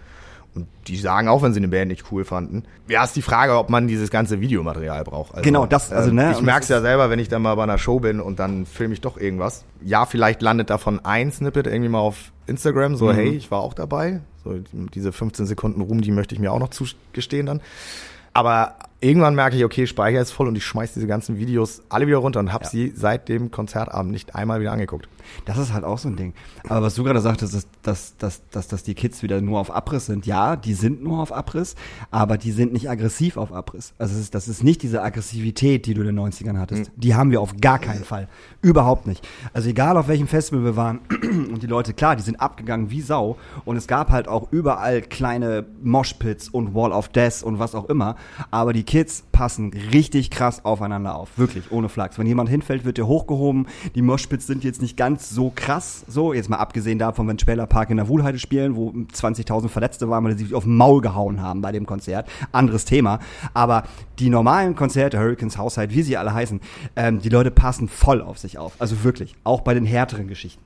Und die sagen auch, wenn sie eine Band nicht cool fanden. Ja, ist die Frage, ob man dieses ganze Videomaterial braucht. Also, Genau, das- also, ähm, ne, Ich merke es ja selber, wenn ich dann mal bei einer Show bin und dann filme ich doch irgendwas. Ja, vielleicht landet davon ein Snippet irgendwie mal auf Instagram, Mhm. so, hey, ich war auch dabei. So, diese 15 Sekunden Ruhm, die möchte ich mir auch noch zugestehen dann. Aber irgendwann merke ich, okay, Speicher ist voll und ich schmeiß diese ganzen Videos alle wieder runter und habe Ja. sie seit dem Konzertabend nicht einmal wieder angeguckt. Das ist halt auch so ein Ding. Aber was du gerade sagtest, ist, dass, dass, dass, dass die Kids wieder nur auf Abriss sind. Ja, die sind nur auf Abriss, aber die sind nicht aggressiv auf Abriss. Also es ist, das ist nicht diese Aggressivität, die du in den 90ern hattest. Die haben wir auf gar keinen Fall. Überhaupt nicht. Also egal auf welchem Festival wir waren und die Leute, klar, die sind abgegangen wie Sau und es gab halt auch überall kleine Moshpits und Wall of Death und was auch immer. Aber die Kids passen richtig krass aufeinander auf. Wirklich, ohne Flachs. Wenn jemand hinfällt, wird der hochgehoben. Die Moshpits sind jetzt nicht ganz so krass. So, jetzt mal abgesehen davon, wenn Speller Park in der Wuhlheide spielen, wo 20.000 Verletzte waren, weil sie sich auf den Maul gehauen haben bei dem Konzert. Anderes Thema. Aber die normalen Konzerte, Hurricanes, Haushalt, wie sie alle heißen, ähm, die Leute passen voll auf sich auf. Also wirklich. Auch bei den härteren Geschichten.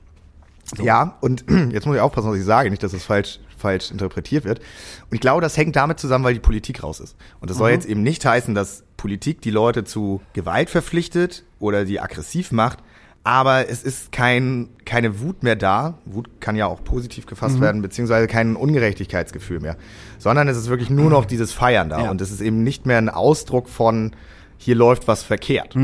Ja, und jetzt muss ich aufpassen, was ich sage, nicht, dass es falsch, falsch interpretiert wird. Und ich glaube, das hängt damit zusammen, weil die Politik raus ist. Und das soll jetzt eben nicht heißen, dass Politik die Leute zu Gewalt verpflichtet oder die aggressiv macht. Aber es ist kein, keine Wut mehr da. Wut kann ja auch positiv gefasst werden, beziehungsweise kein Ungerechtigkeitsgefühl mehr. Sondern es ist wirklich nur noch dieses Feiern da. Ja. Und es ist eben nicht mehr ein Ausdruck von, hier läuft was verkehrt.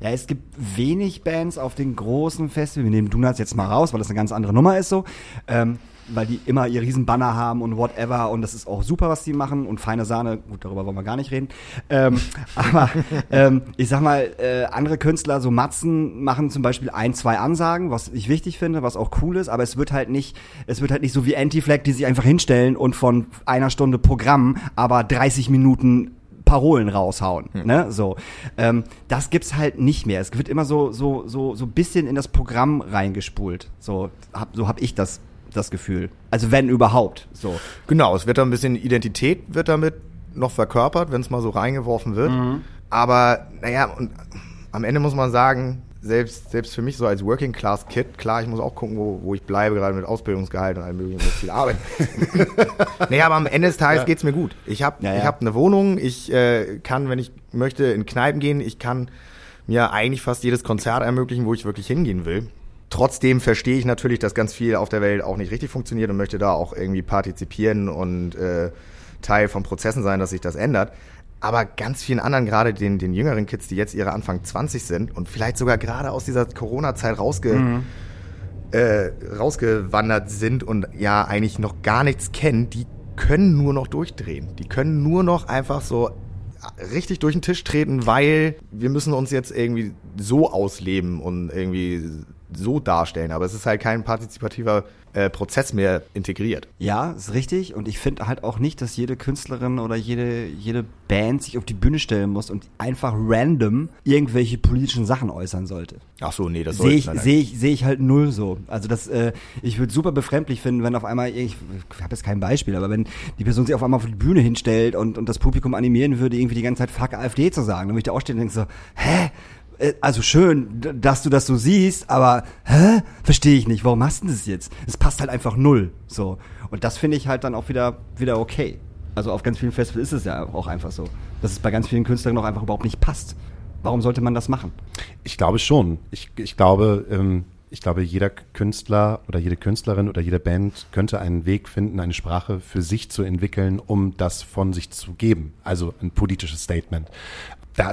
Ja, es gibt wenig Bands auf den großen Festivals. Wir nehmen Donuts jetzt mal raus, weil das eine ganz andere Nummer ist so. Ähm, weil die immer ihr Riesenbanner haben und whatever und das ist auch super, was die machen und feine Sahne, gut, darüber wollen wir gar nicht reden. Ähm, aber ähm, ich sag mal, äh, andere Künstler, so Matzen, machen zum Beispiel ein, zwei Ansagen, was ich wichtig finde, was auch cool ist, aber es wird halt nicht, es wird halt nicht so wie Anti-Flag, die sich einfach hinstellen und von einer Stunde Programm, aber 30 Minuten Parolen raushauen. Ne? So, ähm, das gibt's halt nicht mehr. Es wird immer so so so so bisschen in das Programm reingespult. So hab, so hab ich das das Gefühl. Also wenn überhaupt. So. Genau, es wird da ein bisschen Identität wird damit noch verkörpert, wenn es mal so reingeworfen wird. Aber naja, und am Ende muss man sagen, selbst, selbst für mich so als Working Class Kid, klar, ich muss auch gucken, wo, wo ich bleibe, gerade mit Ausbildungsgehalt und allem möglichen, mit viel Arbeit. naja, aber am Ende des Tages geht's mir gut. Ich habe Ja, ja. ich hab eine Wohnung, ich äh, kann, wenn ich möchte, in Kneipen gehen, ich kann mir eigentlich fast jedes Konzert ermöglichen, wo ich wirklich hingehen will. Trotzdem verstehe ich natürlich, dass ganz viel auf der Welt auch nicht richtig funktioniert und möchte da auch irgendwie partizipieren und äh, Teil von Prozessen sein, dass sich das ändert. Aber ganz vielen anderen, gerade den, den jüngeren Kids, die jetzt ihre Anfang 20 sind und vielleicht sogar gerade aus dieser Corona-Zeit rausge, äh, rausgewandert sind und ja eigentlich noch gar nichts kennen, die können nur noch durchdrehen. Die können nur noch einfach so richtig durch den Tisch treten, weil wir müssen uns jetzt irgendwie so ausleben und irgendwie so darstellen. Aber es ist halt kein partizipativer äh, Prozess mehr integriert. Ja, ist richtig. Und ich finde halt auch nicht, dass jede Künstlerin oder jede, jede Band sich auf die Bühne stellen muss und einfach random irgendwelche politischen Sachen äußern sollte. Ach so, nee, das Sehe ich, sehe ich, sehe ich halt null so. Also das, äh, ich würde super befremdlich finden, wenn auf einmal, ich, ich habe jetzt kein Beispiel, aber wenn die Person sich auf einmal auf die Bühne hinstellt und, und das Publikum animieren würde, irgendwie die ganze Zeit Fuck AfD zu sagen, dann würde ich da auch stehen und denke so, hä? Äh, Also schön, dass du das so siehst, aber hä? Verstehe ich nicht. Warum machst du das jetzt? Es passt halt einfach null. So. Und das finde ich halt dann auch wieder, wieder okay. Also auf ganz vielen Festivals ist es ja auch einfach so, dass es bei ganz vielen Künstlern auch einfach überhaupt nicht passt. Warum sollte man das machen? Ich glaube schon. Ich, ich glaube, ähm, ich glaube, jeder Künstler oder jede Künstlerin oder jede Band könnte einen Weg finden, eine Sprache für sich zu entwickeln, um das von sich zu geben. Also ein politisches Statement. Da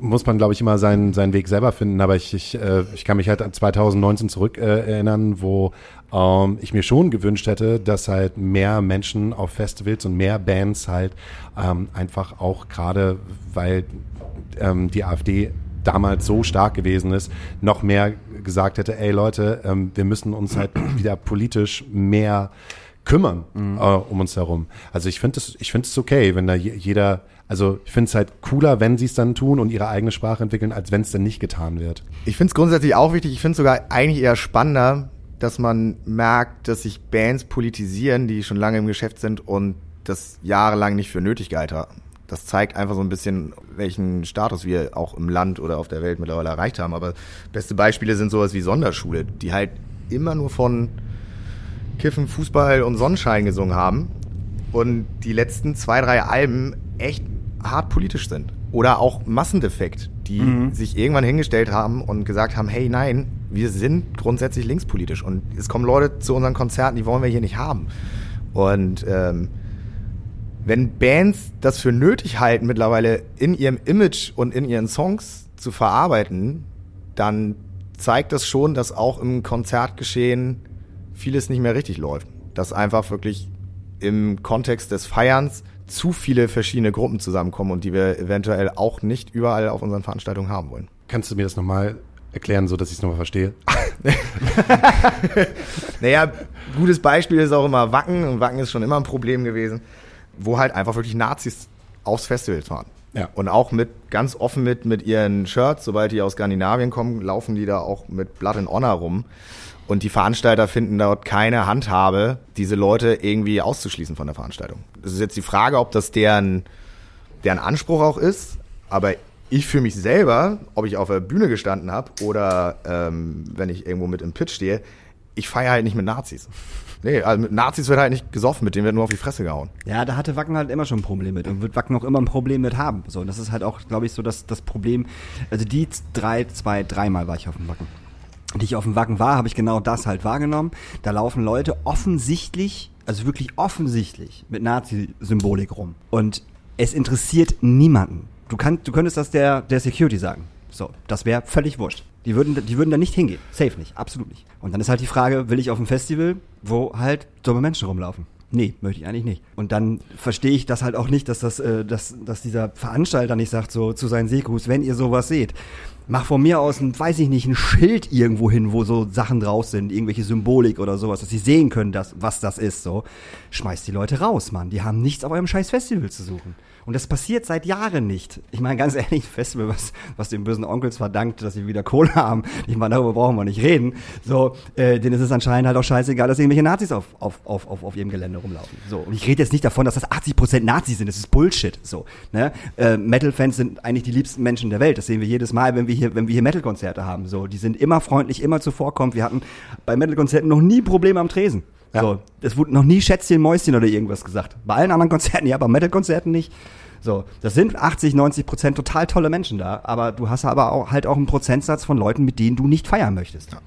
muss man, glaube ich, immer seinen, seinen Weg selber finden. Aber ich, ich, äh, ich kann mich halt an 2019 zurück äh, erinnern, wo ähm, ich mir schon gewünscht hätte, dass halt mehr Menschen auf Festivals und mehr Bands halt ähm, einfach auch gerade, weil ähm, die AfD damals so stark gewesen ist, noch mehr gesagt hätte, ey Leute, ähm, wir müssen uns halt wieder politisch mehr kümmern mhm. äh, um uns herum. Also ich finde es, ich finde es okay, wenn da jeder, also ich finde es halt cooler, wenn sie es dann tun und ihre eigene Sprache entwickeln, als wenn es dann nicht getan wird. Ich finde es grundsätzlich auch wichtig. Ich finde es sogar eigentlich eher spannender, dass man merkt, dass sich Bands politisieren, die schon lange im Geschäft sind und das jahrelang nicht für nötig gehalten haben das zeigt einfach so ein bisschen, welchen Status wir auch im Land oder auf der Welt mittlerweile erreicht haben. Aber beste Beispiele sind sowas wie Sonderschule, die halt immer nur von Kiffen, Fußball und Sonnenschein gesungen haben und die letzten zwei, drei Alben echt hart politisch sind. Oder auch Massendefekt, die mhm. sich irgendwann hingestellt haben und gesagt haben, hey nein, wir sind grundsätzlich linkspolitisch und es kommen Leute zu unseren Konzerten, die wollen wir hier nicht haben. Und ähm, wenn Bands das für nötig halten, mittlerweile in ihrem Image und in ihren Songs zu verarbeiten, dann zeigt das schon, dass auch im Konzertgeschehen vieles nicht mehr richtig läuft. Dass einfach wirklich im Kontext des Feierns zu viele verschiedene Gruppen zusammenkommen und die wir eventuell auch nicht überall auf unseren Veranstaltungen haben wollen. Kannst du mir das nochmal erklären, so dass ich es nochmal verstehe? naja, gutes Beispiel ist auch immer Wacken und Wacken ist schon immer ein Problem gewesen wo halt einfach wirklich Nazis aufs Festival fahren. Ja. Und auch mit ganz offen mit, mit ihren Shirts, sobald die aus Skandinavien kommen, laufen die da auch mit Blood and Honor rum. Und die Veranstalter finden dort keine Handhabe, diese Leute irgendwie auszuschließen von der Veranstaltung. Das ist jetzt die Frage, ob das deren, deren Anspruch auch ist. Aber ich für mich selber, ob ich auf der Bühne gestanden habe oder ähm, wenn ich irgendwo mit im Pitch stehe, ich feiere halt nicht mit Nazis. Nee, also mit Nazis wird halt nicht gesoffen, mit denen wird nur auf die Fresse gehauen. Ja, da hatte Wacken halt immer schon ein Problem mit und wird Wacken auch immer ein Problem mit haben. So, und das ist halt auch, glaube ich, so das, das Problem. Also die drei, zwei, dreimal war ich auf dem Wacken. Die ich auf dem Wacken war, habe ich genau das halt wahrgenommen. Da laufen Leute offensichtlich, also wirklich offensichtlich mit Nazi-Symbolik rum. Und es interessiert niemanden. Du, kannst, du könntest das der, der Security sagen. So, das wäre völlig wurscht. Die würden, die würden da nicht hingehen. Safe nicht. Absolut nicht. Und dann ist halt die Frage, will ich auf ein Festival, wo halt dumme Menschen rumlaufen? Nee, möchte ich eigentlich nicht. Und dann verstehe ich das halt auch nicht, dass das, äh, dass, dass dieser Veranstalter nicht sagt so zu seinen Sekus, wenn ihr sowas seht, mach von mir aus ein, weiß ich nicht, ein Schild irgendwo hin, wo so Sachen draus sind, irgendwelche Symbolik oder sowas, dass sie sehen können, dass, was das ist, so. Schmeißt die Leute raus, Mann. Die haben nichts auf eurem scheiß Festival zu suchen. Und das passiert seit Jahren nicht. Ich meine, ganz ehrlich, Festival, was, was den bösen Onkels verdankt, dass sie wieder Kohle haben. Ich meine, darüber brauchen wir nicht reden. So, äh, denen ist es anscheinend halt auch scheißegal, dass irgendwelche Nazis auf, auf, auf, auf, auf ihrem Gelände rumlaufen. So. Und ich rede jetzt nicht davon, dass das 80% Nazis sind. Das ist Bullshit. So, ne? Äh, Metal-Fans sind eigentlich die liebsten Menschen der Welt. Das sehen wir jedes Mal, wenn wir hier, wenn wir hier Metal-Konzerte haben. So, die sind immer freundlich, immer zuvorkommend. Wir hatten bei Metal-Konzerten noch nie Probleme am Tresen. Ja. So, es wurde noch nie Schätzchen, Mäuschen oder irgendwas gesagt. Bei allen anderen Konzerten ja, bei Metal-Konzerten nicht. So, das sind 80, 90 Prozent total tolle Menschen da, aber du hast aber auch halt auch einen Prozentsatz von Leuten, mit denen du nicht feiern möchtest. Ja.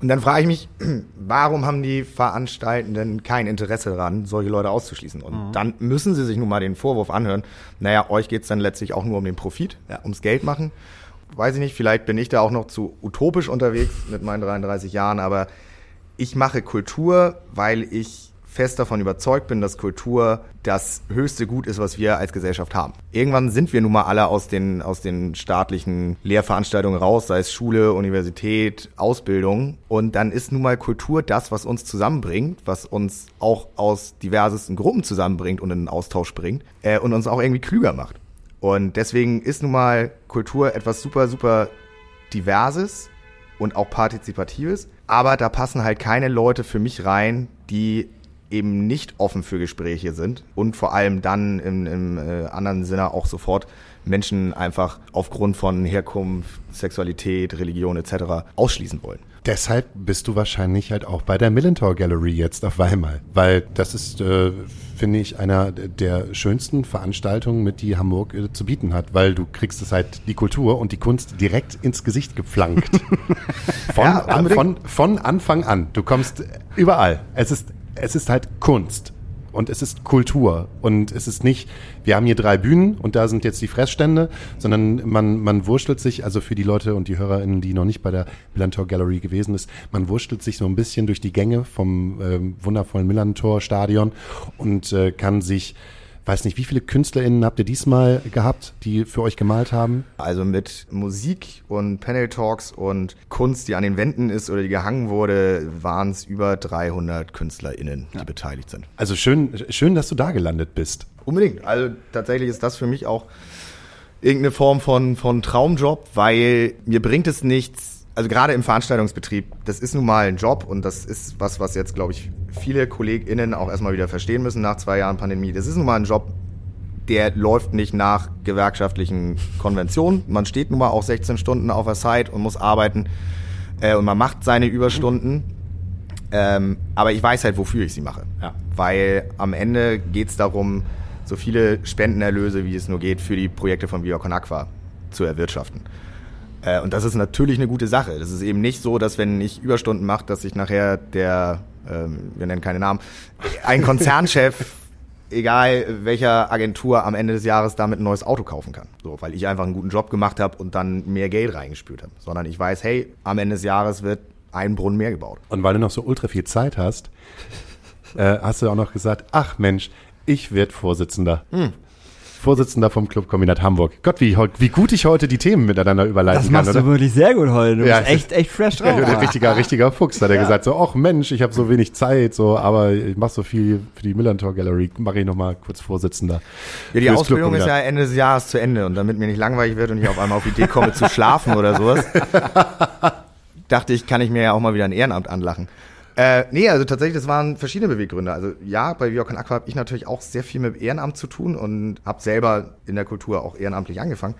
Und dann frage ich mich, warum haben die Veranstaltenden kein Interesse daran, solche Leute auszuschließen? Und mhm. dann müssen sie sich nun mal den Vorwurf anhören, naja, euch geht's dann letztlich auch nur um den Profit, ja. ums Geld machen. Weiß ich nicht, vielleicht bin ich da auch noch zu utopisch unterwegs mit meinen 33 Jahren, aber ich mache Kultur, weil ich fest davon überzeugt bin, dass Kultur das höchste Gut ist, was wir als Gesellschaft haben. Irgendwann sind wir nun mal alle aus den, aus den staatlichen Lehrveranstaltungen raus, sei es Schule, Universität, Ausbildung. Und dann ist nun mal Kultur das, was uns zusammenbringt, was uns auch aus diversesten Gruppen zusammenbringt und in den Austausch bringt äh, und uns auch irgendwie klüger macht. Und deswegen ist nun mal Kultur etwas super, super Diverses und auch Partizipatives. Aber da passen halt keine Leute für mich rein, die eben nicht offen für Gespräche sind und vor allem dann im, im äh, anderen Sinne auch sofort Menschen einfach aufgrund von Herkunft, Sexualität, Religion etc. ausschließen wollen. Deshalb bist du wahrscheinlich halt auch bei der Millentor Gallery jetzt auf Weimar, weil das ist, äh, finde ich, einer der schönsten Veranstaltungen, mit die Hamburg äh, zu bieten hat, weil du kriegst es halt die Kultur und die Kunst direkt ins Gesicht gepflankt. von, Ja, an, von, von Anfang an. Du kommst überall. Es ist, es ist halt Kunst. Und es ist Kultur. Und es ist nicht, wir haben hier drei Bühnen und da sind jetzt die Fressstände, sondern man, man wurschtelt sich, also für die Leute und die HörerInnen, die noch nicht bei der Millantor Gallery gewesen ist, man wurschtelt sich so ein bisschen durch die Gänge vom ähm, wundervollen Millantor Stadion und äh, kann sich, weiß nicht, wie viele KünstlerInnen habt ihr diesmal gehabt, die für euch gemalt haben? Also mit Musik und Panel Talks und Kunst, die an den Wänden ist oder die gehangen wurde, waren es über 300 KünstlerInnen, die beteiligt sind. Also schön, schön, dass du da gelandet bist. Unbedingt. Also tatsächlich ist das für mich auch irgendeine Form von, von Traumjob, weil mir bringt es nichts, also gerade im Veranstaltungsbetrieb, das ist nun mal ein Job und das ist was, was jetzt, glaube ich, viele KollegInnen auch erstmal wieder verstehen müssen nach zwei Jahren Pandemie. Das ist nun mal ein Job, der läuft nicht nach gewerkschaftlichen Konventionen. Man steht nun mal auch 16 Stunden auf der Site und muss arbeiten äh, und man macht seine Überstunden. Ähm, aber ich weiß halt, wofür ich sie mache. Ja. Weil am Ende geht es darum, so viele Spendenerlöse, wie es nur geht, für die Projekte von Viva Con Aqua zu erwirtschaften. Äh, und das ist natürlich eine gute Sache. Das ist eben nicht so, dass wenn ich Überstunden mache, dass sich nachher der, ähm, wir nennen keine Namen, ein Konzernchef, egal welcher Agentur, am Ende des Jahres damit ein neues Auto kaufen kann. So, weil ich einfach einen guten Job gemacht habe und dann mehr Geld reingespült habe. Sondern ich weiß, hey, am Ende des Jahres wird ein Brunnen mehr gebaut. Und weil du noch so ultra viel Zeit hast, äh, hast du auch noch gesagt, ach Mensch, ich werde Vorsitzender. Hm. Vorsitzender vom Clubkombinat Hamburg. Gott, wie, wie gut ich heute die Themen miteinander überleiten Das kann, machst oder? du wirklich sehr gut heute. Du Ja, bist echt, echt fresh Ja, drauf. ein richtiger, richtiger Fuchs, hat er gesagt. So, ach Mensch, ich habe so wenig Zeit, so, aber ich mache so viel für die Millantor Gallery, mache ich noch mal kurz Vorsitzender. Ja, die Ausbildung ist ja. Ende des Jahres zu Ende und damit mir nicht langweilig wird und ich auf einmal auf die Idee komme zu schlafen oder sowas, dachte ich, kann ich mir ja auch mal wieder ein Ehrenamt anlachen. Äh, nee, also tatsächlich, das waren verschiedene Beweggründe. Also ja, bei Con Aqua habe ich natürlich auch sehr viel mit Ehrenamt zu tun und habe selber in der Kultur auch ehrenamtlich angefangen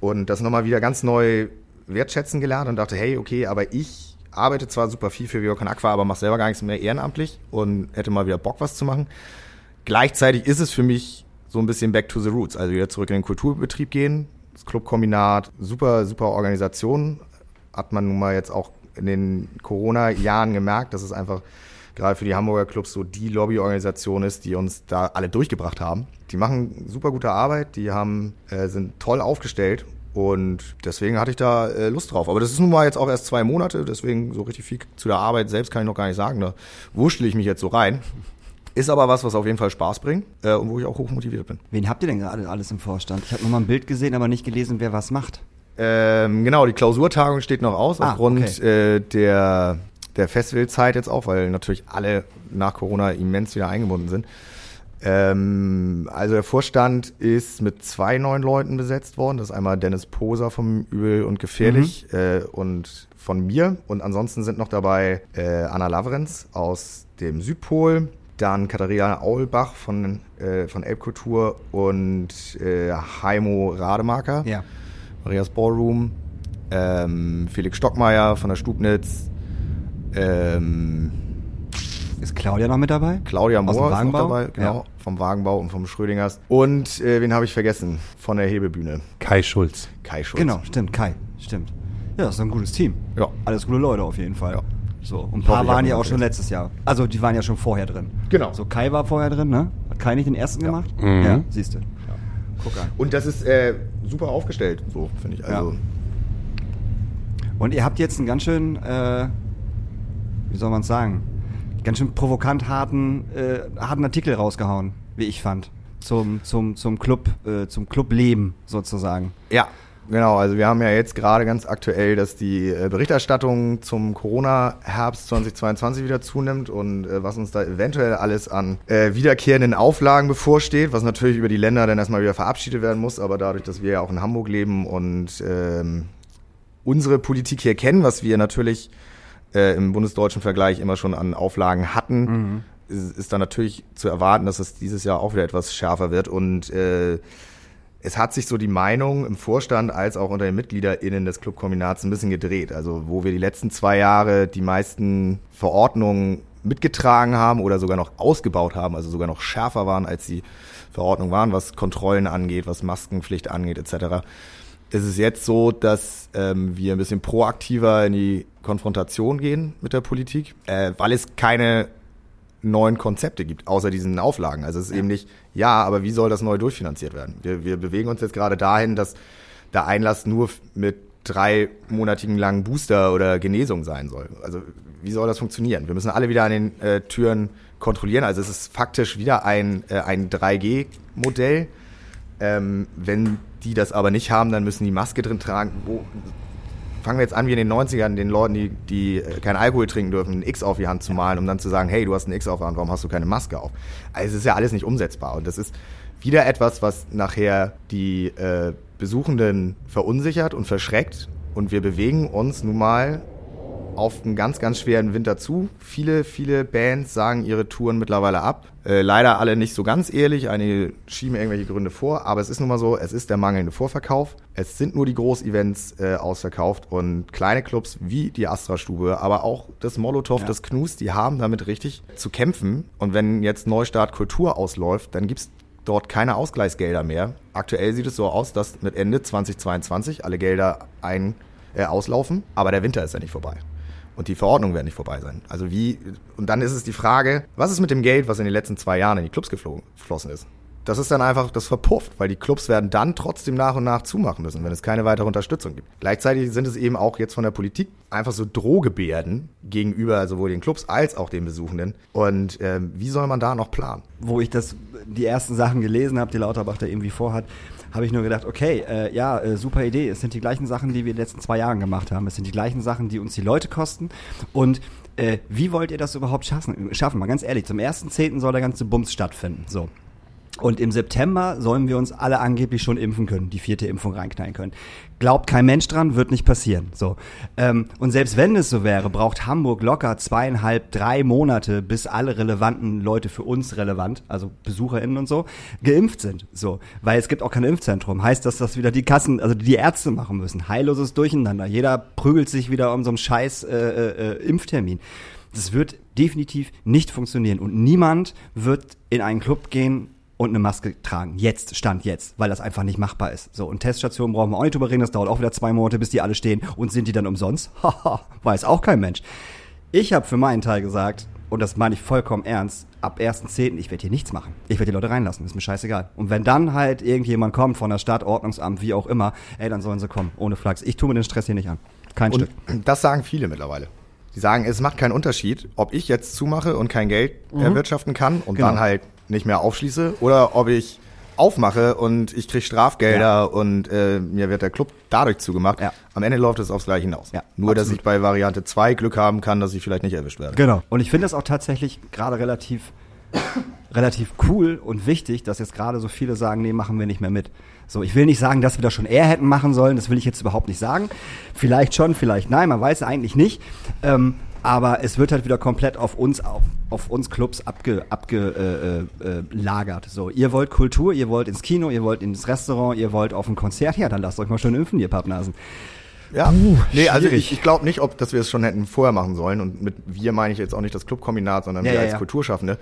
und das nochmal wieder ganz neu wertschätzen gelernt und dachte, hey, okay, aber ich arbeite zwar super viel für Con Aqua, aber mache selber gar nichts mehr ehrenamtlich und hätte mal wieder Bock, was zu machen. Gleichzeitig ist es für mich so ein bisschen back to the roots, also wieder zurück in den Kulturbetrieb gehen. Das Clubkombinat, super, super Organisation. Hat man nun mal jetzt auch in den Corona-Jahren gemerkt, dass es einfach gerade für die Hamburger Clubs so die Lobbyorganisation ist, die uns da alle durchgebracht haben. Die machen super gute Arbeit, die haben, äh, sind toll aufgestellt und deswegen hatte ich da äh, Lust drauf. Aber das ist nun mal jetzt auch erst zwei Monate, deswegen so richtig viel zu der Arbeit selbst kann ich noch gar nicht sagen. Da wurschtel ich mich jetzt so rein. Ist aber was, was auf jeden Fall Spaß bringt äh, und wo ich auch hochmotiviert bin. Wen habt ihr denn gerade alles im Vorstand? Ich habe nur mal ein Bild gesehen, aber nicht gelesen, wer was macht. Ähm, genau, die Klausurtagung steht noch aus, Ah, aufgrund okay. äh, der, der Festivalzeit jetzt auch, weil natürlich alle nach Corona immens wieder eingebunden sind. Ähm, also der Vorstand ist mit zwei neuen Leuten besetzt worden. Das ist einmal Dennis Poser vom Übel und Gefährlich äh, und von mir. Und ansonsten sind noch dabei äh, Anna Lavrenz aus dem Südpol, dann Katharina Aulbach von, äh, von Elbkultur und äh, Heimo Rademarker. Ja. Marias Ballroom, ähm, Felix Stockmeier von der Stubnitz, ähm, Ist Claudia noch mit dabei? Claudia Aus dem Mohr ist noch Wagenbau? dabei, genau, Ja. vom Wagenbau und vom Schrödingers. Und äh, wen habe ich vergessen? Von der Hebebühne, Kai Schulz. Kai Schulz. Genau, stimmt, Kai, stimmt. Ja, das ist ein gutes Team. Ja. Alles gute Leute auf jeden Fall. Ja. So, und ein Hoffe paar ich waren ja auch schon letztes Jahr. Also, die waren ja schon vorher drin. Genau. So, Kai war vorher drin, ne? Hat Kai nicht den ersten Ja. gemacht? Mhm. Ja, siehst du. Guck an. Und das ist äh, super aufgestellt, so finde ich. Also, Ja. Und ihr habt jetzt einen ganz schön, äh, wie soll man es sagen, ganz schön provokant harten, äh, harten Artikel rausgehauen, wie ich fand. Zum, zum, zum Club, äh, zum Clubleben sozusagen. Ja, genau. Also wir haben ja jetzt gerade ganz aktuell, dass die äh, Berichterstattung zum Corona-Herbst 2022 wieder zunimmt und äh, was uns da eventuell alles an äh, wiederkehrenden Auflagen bevorsteht, was natürlich über die Länder dann erstmal wieder verabschiedet werden muss, aber dadurch, dass wir ja auch in Hamburg leben und ähm, unsere Politik hier kennen, was wir natürlich äh, im bundesdeutschen Vergleich immer schon an Auflagen hatten, ist, ist dann natürlich zu erwarten, dass es dieses Jahr auch wieder etwas schärfer wird und äh, es hat sich so die Meinung im Vorstand als auch unter den MitgliederInnen des Clubkombinats ein bisschen gedreht. Also wo wir die letzten zwei Jahre die meisten Verordnungen mitgetragen haben oder sogar noch ausgebaut haben, also sogar noch schärfer waren, als die Verordnungen waren, was Kontrollen angeht, was Maskenpflicht angeht, etc. Ist es jetzt so, dass ähm, wir ein bisschen proaktiver in die Konfrontation gehen mit der Politik, äh, weil es keine neuen Konzepte gibt, außer diesen Auflagen. Also es ist ja. eben nicht, ja, aber wie soll das neu durchfinanziert werden? Wir, wir bewegen uns jetzt gerade dahin, dass der Einlass nur mit dreimonatigen langen Booster oder Genesung sein soll. Also wie soll das funktionieren? Wir müssen alle wieder an den äh, Türen kontrollieren. Also es ist faktisch wieder ein, äh, ein 3G-Modell. Ähm, wenn die das aber nicht haben, dann müssen die Maske drin tragen. Wo, fangen wir jetzt an wie in den 90ern, den Leuten, die, die äh, kein Alkohol trinken dürfen, ein X auf die Hand zu malen, um dann zu sagen, hey, du hast ein X auf der Hand, warum hast du keine Maske auf? Also es ist ja alles nicht umsetzbar. Und das ist wieder etwas, was nachher die äh, Besuchenden verunsichert und verschreckt. Und wir bewegen uns nun mal auf einen ganz, ganz schweren Winter zu. Viele, viele Bands sagen ihre Touren mittlerweile ab. Äh, leider alle nicht so ganz ehrlich. Einige schieben irgendwelche Gründe vor. Aber es ist nun mal so, es ist der mangelnde Vorverkauf. Es sind nur die Großevents äh, ausverkauft und kleine Clubs wie die Astra-Stube, aber auch das Molotow, ja. das Knus, die haben damit richtig zu kämpfen. Und wenn jetzt Neustart Kultur ausläuft, dann gibt's dort keine Ausgleichsgelder mehr. Aktuell sieht es so aus, dass mit Ende 2022 alle Gelder ein, äh, auslaufen, aber der Winter ist ja nicht vorbei und die Verordnung wird nicht vorbei sein. Also wie, und dann ist es die Frage, was ist mit dem Geld, was in den letzten zwei Jahren in die Clubs geflossen ist? Das ist dann einfach, das verpufft, weil die Clubs werden dann trotzdem nach und nach zumachen müssen, wenn es keine weitere Unterstützung gibt. Gleichzeitig sind es eben auch jetzt von der Politik einfach so Drohgebärden gegenüber sowohl den Clubs als auch den Besuchenden. Und ähm, wie soll man da noch planen? Wo ich das, die ersten Sachen gelesen habe, die Lauterbach da irgendwie vorhat, habe ich nur gedacht, okay, äh, ja, äh, super Idee. Es sind die gleichen Sachen, die wir in den letzten zwei Jahren gemacht haben. Es sind die gleichen Sachen, die uns die Leute kosten. Und äh, wie wollt ihr das überhaupt schaffen? Schaffen, mal ganz ehrlich. Zum 1.10. soll der ganze Bums stattfinden. So. Und im September sollen wir uns alle angeblich schon impfen können, die vierte Impfung reinknallen können. Glaubt kein Mensch dran, wird nicht passieren. So. Ähm, und selbst wenn es so wäre, braucht Hamburg locker zweieinhalb, drei Monate, bis alle relevanten Leute für uns relevant, also BesucherInnen und so, geimpft sind. So. Weil es gibt auch kein Impfzentrum. Heißt, dass das wieder die Kassen, also die Ärzte machen müssen. Heilloses Durcheinander. Jeder prügelt sich wieder um so einen scheiß äh, äh, äh Impftermin. Das wird definitiv nicht funktionieren. Und niemand wird in einen Club gehen und eine Maske tragen. Jetzt, Stand jetzt, weil das einfach nicht machbar ist. So, und Teststationen brauchen wir auch nicht drüber reden, das dauert auch wieder zwei Monate, bis die alle stehen. Und sind die dann umsonst? Haha, weiß auch kein Mensch. Ich habe für meinen Teil gesagt, und das meine ich vollkommen ernst, ab 1.10. ich werde hier nichts machen. Ich werde die Leute reinlassen, ist mir scheißegal. Und wenn dann halt irgendjemand kommt von der Stadt, Ordnungsamt, wie auch immer, ey, dann sollen sie kommen, ohne Flachs. Ich tue mir den Stress hier nicht an. Kein und Stück. Das sagen viele mittlerweile. Die sagen, es macht keinen Unterschied, ob ich jetzt zumache und kein Geld mhm. erwirtschaften kann und genau. dann halt nicht mehr aufschließe oder ob ich aufmache und ich kriege Strafgelder ja. und äh, mir wird der Club dadurch zugemacht. Ja. Am Ende läuft es aufs Gleiche hinaus. Ja, Nur, absolut. dass ich bei Variante 2 Glück haben kann, dass ich vielleicht nicht erwischt werde. Genau. Und ich finde das auch tatsächlich gerade relativ, relativ cool und wichtig, dass jetzt gerade so viele sagen, nee, machen wir nicht mehr mit. So, ich will nicht sagen, dass wir das schon eher hätten machen sollen, das will ich jetzt überhaupt nicht sagen. Vielleicht schon, vielleicht nein, man weiß eigentlich nicht. Ähm, aber es wird halt wieder komplett auf uns, auf, auf uns Clubs abgelagert. Abge, äh, äh, lagert. so, ihr wollt Kultur, ihr wollt ins Kino, ihr wollt ins Restaurant, ihr wollt auf ein Konzert, ja, dann lasst euch mal schön impfen, ihr Pappnasen. Ja, uh, nee, also ich, ich glaube nicht, ob dass wir es schon hätten vorher machen sollen. Und mit wir meine ich jetzt auch nicht das Clubkombinat, sondern ja, wir ja, als ja. Kulturschaffende.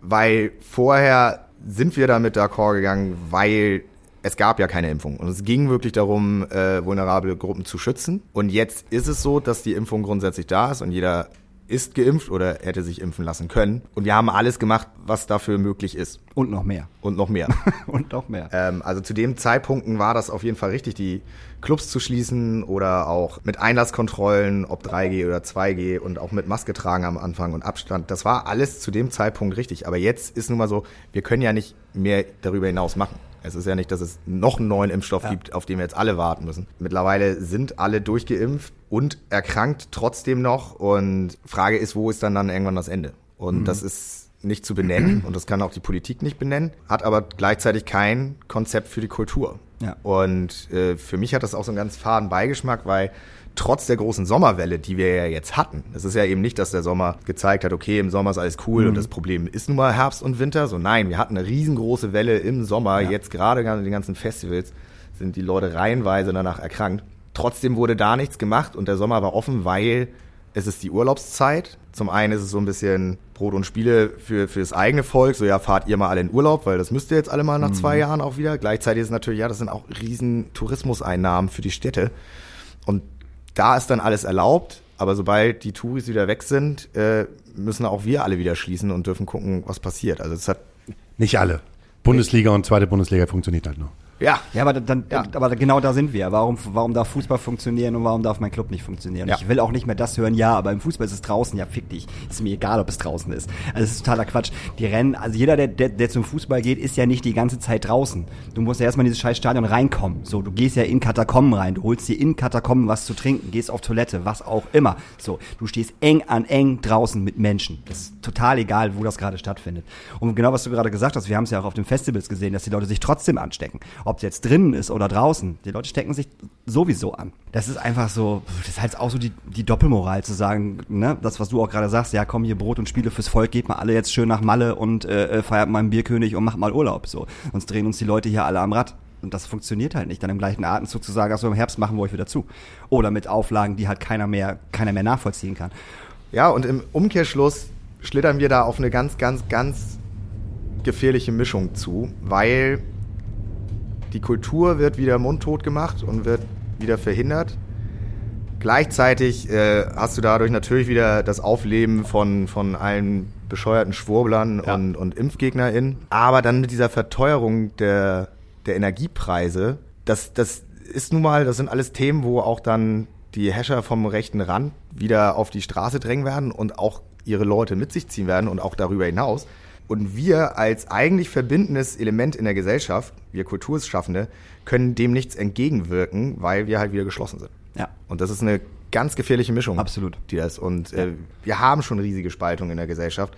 Weil vorher sind wir damit d'accord gegangen, weil es gab ja keine Impfung. Und es ging wirklich darum, äh, vulnerable Gruppen zu schützen. Und jetzt ist es so, dass die Impfung grundsätzlich da ist und jeder ist geimpft oder hätte sich impfen lassen können. Und wir haben alles gemacht, was dafür möglich ist. Und noch mehr. Und noch mehr. und noch mehr. Ähm, also zu dem Zeitpunkten war das auf jeden Fall richtig, die Clubs zu schließen oder auch mit Einlasskontrollen, ob 3G oder 2G und auch mit Maske tragen am Anfang und Abstand. Das war alles zu dem Zeitpunkt richtig. Aber jetzt ist nun mal so, wir können ja nicht mehr darüber hinaus machen. Es ist ja nicht, dass es noch einen neuen Impfstoff ja. gibt, auf den wir jetzt alle warten müssen. Mittlerweile sind alle durchgeimpft und erkrankt trotzdem noch. Und Frage ist, wo ist dann dann irgendwann das Ende? Und mhm. das ist nicht zu benennen und das kann auch die Politik nicht benennen, hat aber gleichzeitig kein Konzept für die Kultur. Ja. Und äh, für mich hat das auch so einen ganz faden Beigeschmack, weil trotz der großen Sommerwelle, die wir ja jetzt hatten, es ist ja eben nicht, dass der Sommer gezeigt hat, okay, im Sommer ist alles cool und das Problem ist nun mal Herbst und Winter. So nein, wir hatten eine riesengroße Welle im Sommer. Ja. Jetzt gerade an den ganzen Festivals sind die Leute reihenweise danach erkrankt. Trotzdem wurde da nichts gemacht und der Sommer war offen, weil es ist die Urlaubszeit. Zum einen ist es so ein bisschen Brot und Spiele für, für das eigene Volk. So, ja, fahrt ihr mal alle in Urlaub, weil das müsst ihr jetzt alle mal nach zwei Jahren auch wieder. Gleichzeitig ist es natürlich, ja, das sind auch riesen Tourismuseinnahmen für die Städte. Und da ist dann alles erlaubt. Aber sobald die Touris wieder weg sind, äh, müssen auch wir alle wieder schließen und dürfen gucken, was passiert. Also es hat, Nicht alle. Bundesliga und zweite Bundesliga funktioniert halt nur. Ja, Ja, aber dann, Ja. aber genau da sind wir. Warum, warum darf Fußball funktionieren und warum darf mein Club nicht funktionieren? Ja. Ich will auch nicht mehr das hören, ja, aber im Fußball ist es draußen, ja, fick dich. Ist mir egal, ob es draußen ist. Also, es ist totaler Quatsch. Die Rennen, also jeder, der, der, der zum Fußball geht, ist ja nicht die ganze Zeit draußen. Du musst ja erstmal in dieses scheiß Stadion reinkommen. So, du gehst ja in Katakomben rein, du holst dir in Katakomben was zu trinken, gehst auf Toilette, was auch immer. So, du stehst eng an eng draußen mit Menschen. Das ist total egal, wo das gerade stattfindet. Und genau, was du gerade gesagt hast, wir haben es ja auch auf den Festivals gesehen, dass die Leute sich trotzdem anstecken. Ob es jetzt drinnen ist oder draußen. Die Leute stecken sich sowieso an. Das ist einfach so, das ist halt auch so die, die Doppelmoral zu sagen, ne, das, was du auch gerade sagst, ja komm, hier Brot und Spiele fürs Volk, geht mal alle jetzt schön nach Malle und äh, äh, feiert mal einen Bierkönig und macht mal Urlaub. So. Sonst drehen uns die Leute hier alle am Rad. Und das funktioniert halt nicht, dann im gleichen Atemzug zu sagen, also im Herbst machen wir euch wieder zu. Oder mit Auflagen, die halt keiner mehr, keiner mehr nachvollziehen kann. Ja, und im Umkehrschluss schlittern wir da auf eine ganz, ganz, ganz gefährliche Mischung zu, weil die Kultur wird wieder mundtot gemacht und wird wieder verhindert. Gleichzeitig äh, hast du dadurch natürlich wieder das Aufleben von, von allen bescheuerten Schwurblern Ja. und, und ImpfgegnerInnen. Aber dann mit dieser Verteuerung der, der Energiepreise, das, das ist nun mal, das sind alles Themen, wo auch dann die Häscher vom rechten Rand wieder auf die Straße drängen werden und auch ihre Leute mit sich ziehen werden und auch darüber hinaus. Und wir als eigentlich verbindendes Element in der Gesellschaft, wir Kulturschaffende, können dem nichts entgegenwirken, weil wir halt wieder geschlossen sind. Ja. Und das ist eine ganz gefährliche Mischung. Absolut. Die das. Und äh, wir haben schon riesige Spaltungen in der Gesellschaft.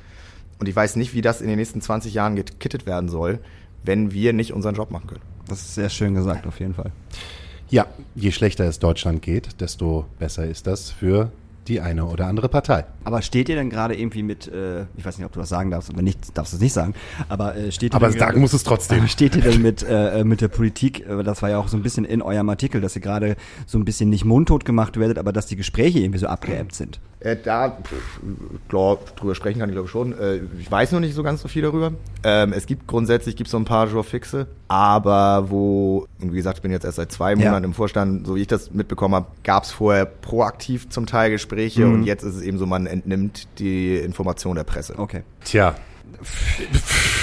Und ich weiß nicht, wie das in den nächsten 20 Jahren gekittet werden soll, wenn wir nicht unseren Job machen können. Das ist sehr schön gesagt, auf jeden Fall. Ja, je schlechter es Deutschland geht, desto besser ist das für die eine oder andere Partei. Aber steht ihr denn gerade irgendwie mit, äh, ich weiß nicht, ob du das sagen darfst, aber nicht, darfst du es nicht sagen, aber äh, steht ihr Aber denn sagen muss es trotzdem. Steht ihr denn mit, äh, mit der Politik, äh, das war ja auch so ein bisschen in eurem Artikel, dass ihr gerade so ein bisschen nicht mundtot gemacht werdet, aber dass die Gespräche irgendwie so abgeebbt sind. Äh, da, pff, glaub, drüber sprechen kann ich glaube schon. Äh, ich weiß noch nicht so ganz so viel darüber. Ähm, es gibt grundsätzlich gibt's so ein paar Jour-Fixe, aber wo, und wie gesagt, ich bin jetzt erst seit zwei Ja. Monaten im Vorstand, so wie ich das mitbekommen habe, gab's vorher proaktiv zum Teil Gespräche Mhm. und jetzt ist es eben so, man entnimmt die Information der Presse. Okay. Tja.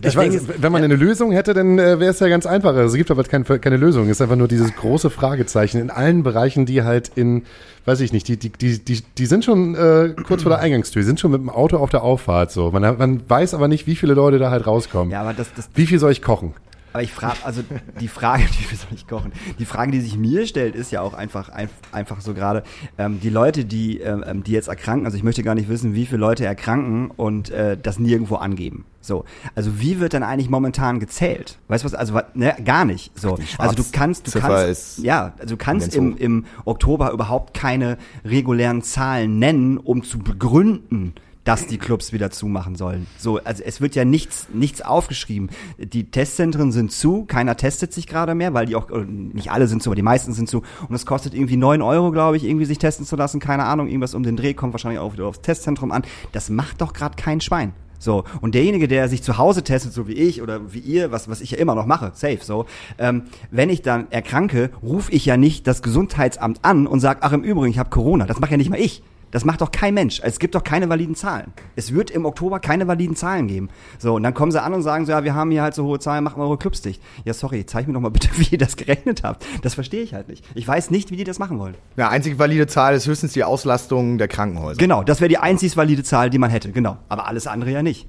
Das ich weiß, Ding ist- wenn man eine Lösung hätte, dann äh, wäre es ja ganz einfach. Also, es gibt aber keine, keine Lösung. Es ist einfach nur dieses große Fragezeichen in allen Bereichen, die halt in, weiß ich nicht, die, die, die, die, die sind schon äh, kurz vor der Eingangstür, die sind schon mit dem Auto auf der Auffahrt. So. Man, man weiß aber nicht, wie viele Leute da halt rauskommen. Ja, aber das, das, Wie viel soll ich kochen? Aber ich frage, also die Frage, die wir soll ich kochen? Die Frage, die sich mir stellt, ist ja auch einfach, ein, einfach so gerade, ähm, die Leute, die, ähm, die jetzt erkranken, also ich möchte gar nicht wissen, wie viele Leute erkranken und äh, das nirgendwo angeben. So, also wie wird dann eigentlich momentan gezählt? Weißt du was? Also ne, gar nicht. So, also du kannst, du Schwarzziffer kannst, ja, also du kannst im, im Oktober überhaupt keine regulären Zahlen nennen, um zu begründen, dass die Clubs wieder zumachen sollen. So, also es wird ja nichts, nichts aufgeschrieben. Die Testzentren sind zu, keiner testet sich gerade mehr, weil die auch, äh, nicht alle sind zu, aber die meisten sind zu. Und es kostet irgendwie neun Euro, glaube ich, irgendwie sich testen zu lassen. Keine Ahnung, irgendwas um den Dreh, kommt wahrscheinlich auch wieder aufs Testzentrum an. Das macht doch gerade kein Schwein. So, und derjenige, der sich zu Hause testet, so wie ich oder wie ihr, was, was ich ja immer noch mache, safe, so, ähm, wenn ich dann erkranke, rufe ich ja nicht das Gesundheitsamt an und sage, ach im Übrigen, ich habe Corona. Das macht ja nicht mal ich. Das macht doch kein Mensch. Es gibt doch keine validen Zahlen. Es wird im Oktober keine validen Zahlen geben. So, und dann kommen sie an und sagen so, ja, wir haben hier halt so hohe Zahlen, machen wir eure Clubs dicht. Ja, sorry, zeig mir doch mal bitte, wie ihr das gerechnet habt. Das verstehe ich halt nicht. Ich weiß nicht, wie die das machen wollen. Ja, einzige valide Zahl ist höchstens die Auslastung der Krankenhäuser. Genau, das wäre die einzig valide Zahl, die man hätte, genau. Aber alles andere ja nicht.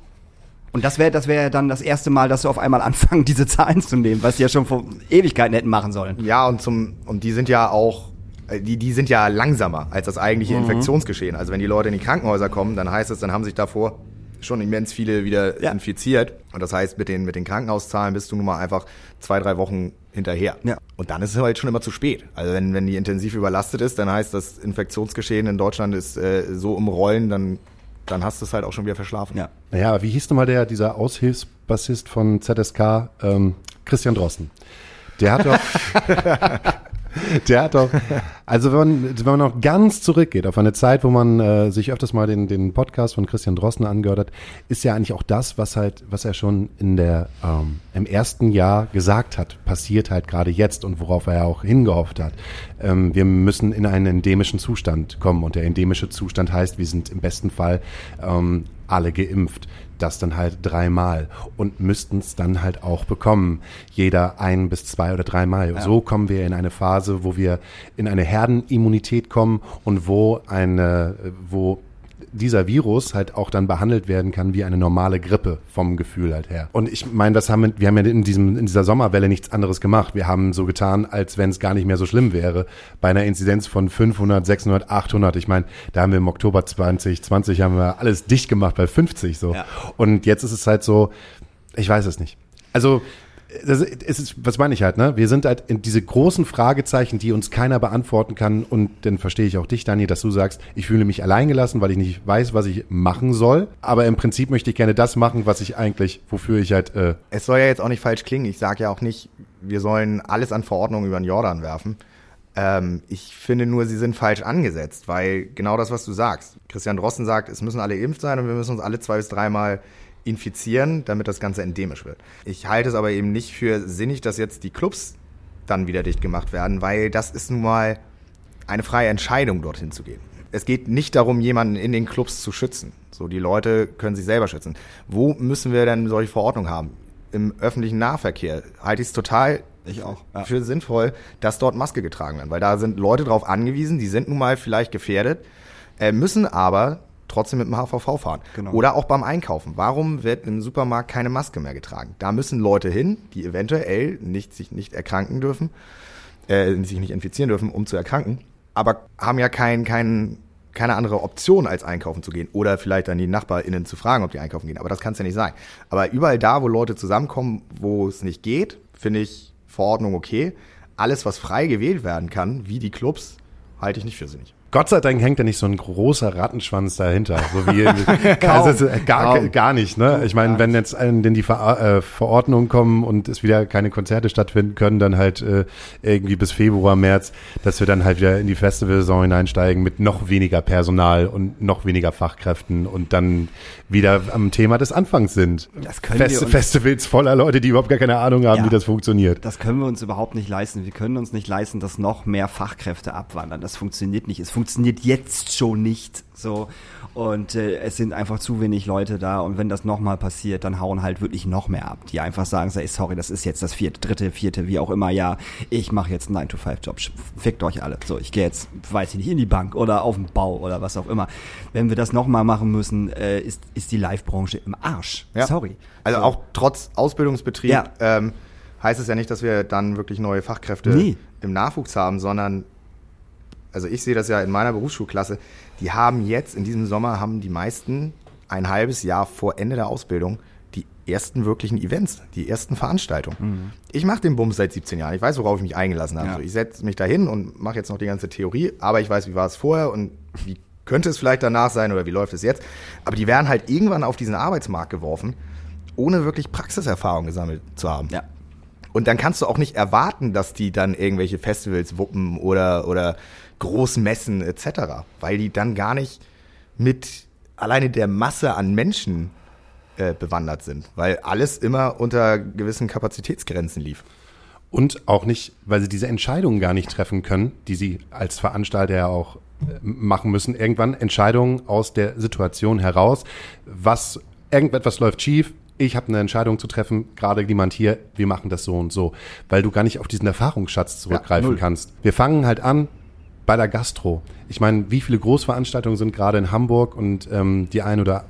Und das wäre das wäre dann das erste Mal, dass sie auf einmal anfangen, diese Zahlen zu nehmen, was sie ja schon vor Ewigkeiten hätten machen sollen. Ja, und zum und die sind ja auch die, die sind ja langsamer als das eigentliche Infektionsgeschehen. Also wenn die Leute in die Krankenhäuser kommen, dann heißt es, dann haben sich davor schon immens viele wieder Ja. infiziert. Und das heißt, mit den, mit den Krankenhauszahlen bist du nun mal einfach zwei, drei Wochen hinterher. Ja. Und dann ist es halt schon immer zu spät. Also wenn, wenn die intensiv überlastet ist, dann heißt das Infektionsgeschehen in Deutschland ist äh, so im Rollen, dann, dann hast du es halt auch schon wieder verschlafen. Ja. Naja, wie hieß nochmal der, dieser Aushilfsbassist von ZSK, ähm, Christian Drosten? Der hat doch, der hat doch, also wenn man, wenn man noch ganz zurückgeht auf eine Zeit, wo man äh, sich öfters mal den, den Podcast von Christian Drosten angehört hat, ist ja eigentlich auch das, was halt, was er schon in der, ähm, im ersten Jahr gesagt hat, passiert halt gerade jetzt und worauf er ja auch hingehofft hat. Ähm, wir müssen in einen endemischen Zustand kommen und der endemische Zustand heißt, wir sind im besten Fall ähm, alle geimpft. Das dann halt dreimal und müssten es dann halt auch bekommen. Jeder ein bis zwei oder dreimal. So kommen wir in eine Phase, wo wir in eine Herdenimmunität kommen und wo eine, wo dieser Virus halt auch dann behandelt werden kann wie eine normale Grippe vom Gefühl halt her. Und ich meine, das haben wir, wir haben ja in diesem in dieser Sommerwelle nichts anderes gemacht. Wir haben so getan, als wenn es gar nicht mehr so schlimm wäre. Bei einer Inzidenz von 500, 600, 800. Ich meine, da haben wir im Oktober 2020 haben wir alles dicht gemacht bei 50 so. Ja. Und jetzt ist es halt so, ich weiß es nicht. Also das ist, was meine ich halt, ne? Wir sind halt in diese großen Fragezeichen, die uns keiner beantworten kann. Und dann verstehe ich auch dich, Dani, dass du sagst, ich fühle mich alleingelassen, weil ich nicht weiß, was ich machen soll. Aber im Prinzip möchte ich gerne das machen, was ich eigentlich, wofür ich halt, äh, Es soll ja jetzt auch nicht falsch klingen. Ich sage ja auch nicht, wir sollen alles an Verordnungen über den Jordan werfen. Ähm, ich finde nur, sie sind falsch angesetzt, weil genau das, was du sagst. Christian Drosten sagt, es müssen alle geimpft sein und wir müssen uns alle zwei bis dreimal infizieren, damit das Ganze endemisch wird. Ich halte es aber eben nicht für sinnig, dass jetzt die Clubs dann wieder dicht gemacht werden, weil das ist nun mal eine freie Entscheidung, dorthin zu gehen. Es geht nicht darum, jemanden in den Clubs zu schützen. So, die Leute können sich selber schützen. Wo müssen wir denn solche Verordnungen haben? Im öffentlichen Nahverkehr halte ich es total Ich auch. Ja. für sinnvoll, dass dort Maske getragen wird, weil da sind Leute drauf angewiesen, die sind nun mal vielleicht gefährdet, äh, müssen aber trotzdem mit dem HVV fahren. Genau. Oder auch beim Einkaufen. Warum wird im Supermarkt keine Maske mehr getragen? Da müssen Leute hin, die eventuell nicht, sich nicht erkranken dürfen, äh, sich nicht infizieren dürfen, um zu erkranken, aber haben ja kein, kein, keine andere Option, als einkaufen zu gehen. Oder vielleicht dann die NachbarInnen zu fragen, ob die einkaufen gehen. Aber das kann es ja nicht sein. Aber überall da, wo Leute zusammenkommen, wo es nicht geht, finde ich Verordnung okay. Alles, was frei gewählt werden kann, wie die Clubs, halte ich nicht für sinnig. Gott sei Dank hängt da nicht so ein großer Rattenschwanz dahinter. So wie also, gar, gar nicht, ne? Ich meine, wenn jetzt denn die Ver äh, Verordnungen kommen und es wieder keine Konzerte stattfinden können, dann halt äh, irgendwie bis Februar, März, dass wir dann halt wieder in die Festivalsaison hineinsteigen mit noch weniger Personal und noch weniger Fachkräften und dann wieder am Thema des Anfangs sind. Das können wir Fest uns- Festivals voller Leute, die überhaupt gar keine Ahnung haben, Ja. wie das funktioniert. Das können wir uns überhaupt nicht leisten. Wir können uns nicht leisten, dass noch mehr Fachkräfte abwandern. Das funktioniert nicht. Es funktioniert jetzt schon nicht so. Und äh, es sind einfach zu wenig Leute da. Und wenn das nochmal passiert, dann hauen halt wirklich noch mehr ab. Die einfach sagen, ey, sorry, das ist jetzt das vierte, dritte, vierte, wie auch immer. Ja, ich mache jetzt einen 9-to-5-Job. Fickt euch alle. So, ich gehe jetzt, weiß ich nicht, in die Bank oder auf den Bau oder was auch immer. Wenn wir das nochmal machen müssen, äh, ist, ist die Live-Branche im Arsch. Ja. Sorry. Also So. auch trotz Ausbildungsbetrieb Ja. ähm, heißt es ja nicht, dass wir dann wirklich neue Fachkräfte Nee. im Nachwuchs haben, sondern also ich sehe das ja in meiner Berufsschulklasse, die haben jetzt in diesem Sommer haben die meisten ein halbes Jahr vor Ende der Ausbildung die ersten wirklichen Events, die ersten Veranstaltungen. Ich mache den Bums seit 17 Jahren. Ich weiß, worauf ich mich eingelassen habe. Ja. So, ich setze mich dahin und mache jetzt noch die ganze Theorie, aber ich weiß, wie war es vorher und wie könnte es vielleicht danach sein oder wie läuft es jetzt. Aber die werden halt irgendwann auf diesen Arbeitsmarkt geworfen, ohne wirklich Praxiserfahrung gesammelt zu haben. Ja. Und dann kannst du auch nicht erwarten, dass die dann irgendwelche Festivals wuppen oder, oder Großmessen etc., weil die dann gar nicht mit alleine der Masse an Menschen äh, bewandert sind, weil alles immer unter gewissen Kapazitätsgrenzen lief. Und auch nicht, weil sie diese Entscheidungen gar nicht treffen können, die sie als Veranstalter ja auch äh, machen müssen. Irgendwann Entscheidungen aus der Situation heraus, was irgendetwas läuft schief. Ich habe eine Entscheidung zu treffen, gerade jemand hier, wir machen das so und so, weil du gar nicht auf diesen Erfahrungsschatz zurückgreifen null. kannst. Wir fangen halt an bei der Gastro. Ich meine, wie viele Großveranstaltungen sind gerade in Hamburg und ähm, die ein oder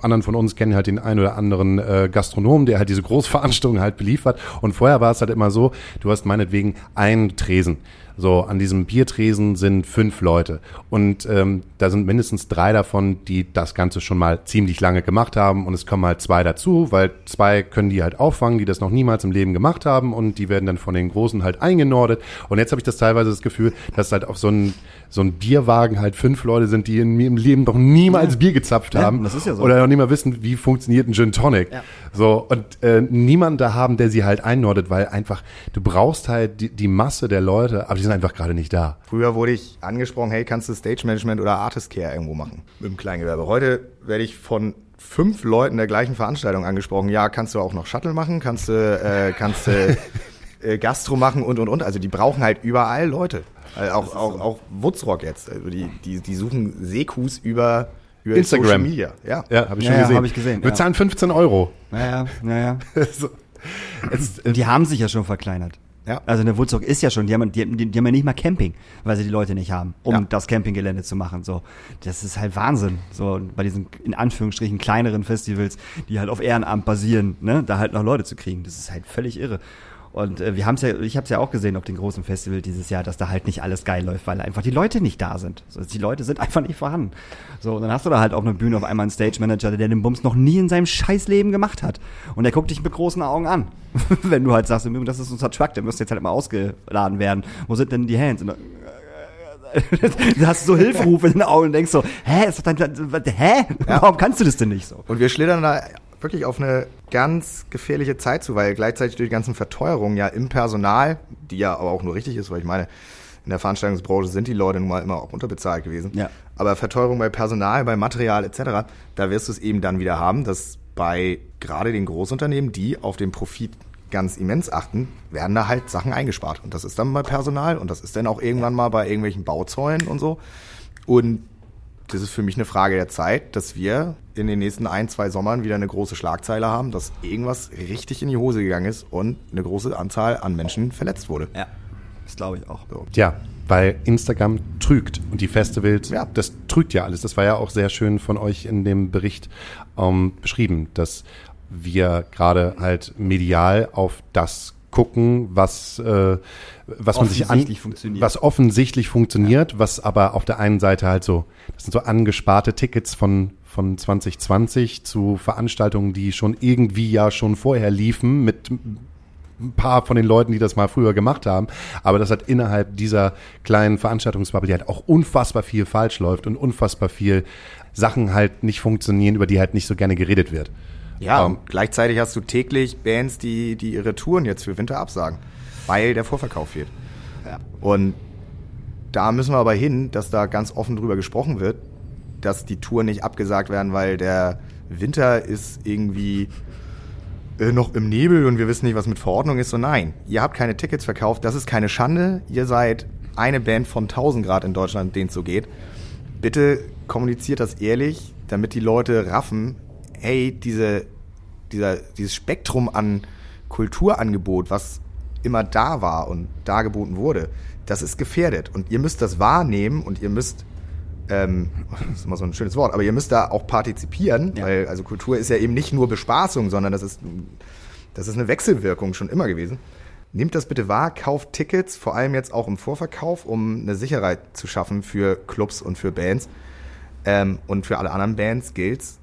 anderen von uns kennen halt den einen oder anderen äh, Gastronomen, der halt diese Großveranstaltungen halt beliefert. Und vorher war es halt immer so, du hast meinetwegen einen Tresen So, an diesem Biertresen sind fünf Leute. Und ähm, da sind mindestens drei davon, die das Ganze schon mal ziemlich lange gemacht haben. Und es kommen halt zwei dazu, weil zwei können die halt auffangen, die das noch niemals im Leben gemacht haben. Und die werden dann von den Großen halt eingenordet. Und jetzt habe ich das teilweise das Gefühl, dass halt auf so ein so ein Bierwagen halt fünf Leute sind, die in ihrem Leben noch niemals Bier gezapft Ja, haben. das ist ja so. Oder noch nicht mal wissen, wie funktioniert ein Gin Tonic. Ja. So, und äh, niemand da haben, der sie halt einnordet, weil einfach, du brauchst halt die, die Masse der Leute, aber die sind einfach gerade nicht da. Früher wurde ich angesprochen, hey, kannst du Stage Management oder Artist Care irgendwo machen im Kleingewerbe. Heute werde ich von fünf Leuten der gleichen Veranstaltung angesprochen. Ja, kannst du auch noch Shuttle machen? Kannst du, äh, kannst du äh, Gastro machen und und und. Also die brauchen halt überall Leute. Also auch, auch, auch Wutzrock jetzt. Also die, die, die suchen Sekus über, über Instagram. Social Media. Ja. Ja, habe ich Ja, schon ja, gesehen. hab ich gesehen, Wir ja. zahlen 15 Euro. Naja, naja. so. Jetzt, äh, Die haben sich ja schon verkleinert. Ja. Also eine Woodstock ist ja schon, die haben, die, die, die haben ja nicht mal Camping, weil sie die Leute nicht haben, um Ja. das Campinggelände zu machen. So, das ist halt Wahnsinn. So bei diesen in Anführungsstrichen kleineren Festivals, die halt auf Ehrenamt basieren, ne, da halt noch Leute zu kriegen, das ist halt völlig irre. Und äh, wir haben es ja, ich habe es ja auch gesehen auf den großen Festival dieses Jahr, dass da halt nicht alles geil läuft, weil einfach die Leute nicht da sind. So, die Leute sind einfach nicht vorhanden. So, und dann hast du da halt auf einer Bühne auf einmal einen Stage Manager, der den Bums noch nie in seinem Scheißleben gemacht hat. Und der guckt dich mit großen Augen an. Wenn du halt sagst, im Übrigen, das ist unser Truck, der müsste jetzt halt mal ausgeladen werden. Wo sind denn die Hands? Und dann, du hast so Hilferufe in den Augen und denkst so, hä, ist doch dein, hä? Warum kannst du das denn nicht so? Und wir schlittern da wirklich auf eine ganz gefährliche Zeit zu, weil gleichzeitig durch die ganzen Verteuerungen ja im Personal, die ja aber auch nur richtig ist, weil ich meine, in der Veranstaltungsbranche sind die Leute nun mal immer auch unterbezahlt gewesen. Ja. Aber Verteuerung bei Personal, bei Material etc., da wirst du es eben dann wieder haben, dass bei gerade den Großunternehmen, die auf den Profit ganz immens achten, werden da halt Sachen eingespart. Und das ist dann bei Personal und das ist dann auch irgendwann mal bei irgendwelchen Bauzäunen und so. Und das ist für mich eine Frage der Zeit, dass wir in den nächsten ein, zwei Sommern wieder eine große Schlagzeile haben, dass irgendwas richtig in die Hose gegangen ist und eine große Anzahl an Menschen verletzt wurde. Ja, das glaube ich auch. So. Ja, weil Instagram trügt und die Festivals, Ja. das trügt ja alles. Das war ja auch sehr schön von euch in dem Bericht ähm, beschrieben, dass wir gerade halt medial auf das gucken, was, äh, was man sich an, Offensichtlich funktioniert. was offensichtlich funktioniert, was aber auf der einen Seite halt so, das sind so angesparte Tickets von von 2020 zu Veranstaltungen, die schon irgendwie ja schon vorher liefen mit ein paar von den Leuten, die das mal früher gemacht haben, aber das hat innerhalb dieser kleinen Veranstaltungsbubble, die halt auch unfassbar viel falsch läuft und unfassbar viel Sachen halt nicht funktionieren, über die halt nicht so gerne geredet wird. Ja, Ähm, gleichzeitig hast du täglich Bands, die, die ihre Touren jetzt für Winter absagen, weil der Vorverkauf fehlt. Und da müssen wir aber hin, dass da ganz offen drüber gesprochen wird, dass die Touren nicht abgesagt werden, weil der Winter ist irgendwie äh, noch im Nebel und wir wissen nicht, was mit Verordnung ist. So nein, ihr habt keine Tickets verkauft, das ist keine Schande. Ihr seid eine Band von 1000 Grad in Deutschland, denen es so geht. Bitte kommuniziert das ehrlich, damit die Leute raffen, hey, diese, dieser, dieses Spektrum an Kulturangebot, was immer da war und dargeboten wurde, das ist gefährdet. Und ihr müsst das wahrnehmen und ihr müsst, ähm, das ist immer so ein schönes Wort, aber ihr müsst da auch partizipieren, Ja. weil also Kultur ist ja eben nicht nur Bespaßung, sondern das ist, das ist eine Wechselwirkung schon immer gewesen. Nehmt das bitte wahr, kauft Tickets, vor allem jetzt auch im Vorverkauf, um eine Sicherheit zu schaffen für Clubs und für Bands. Ähm, und für alle anderen Bands gilt's,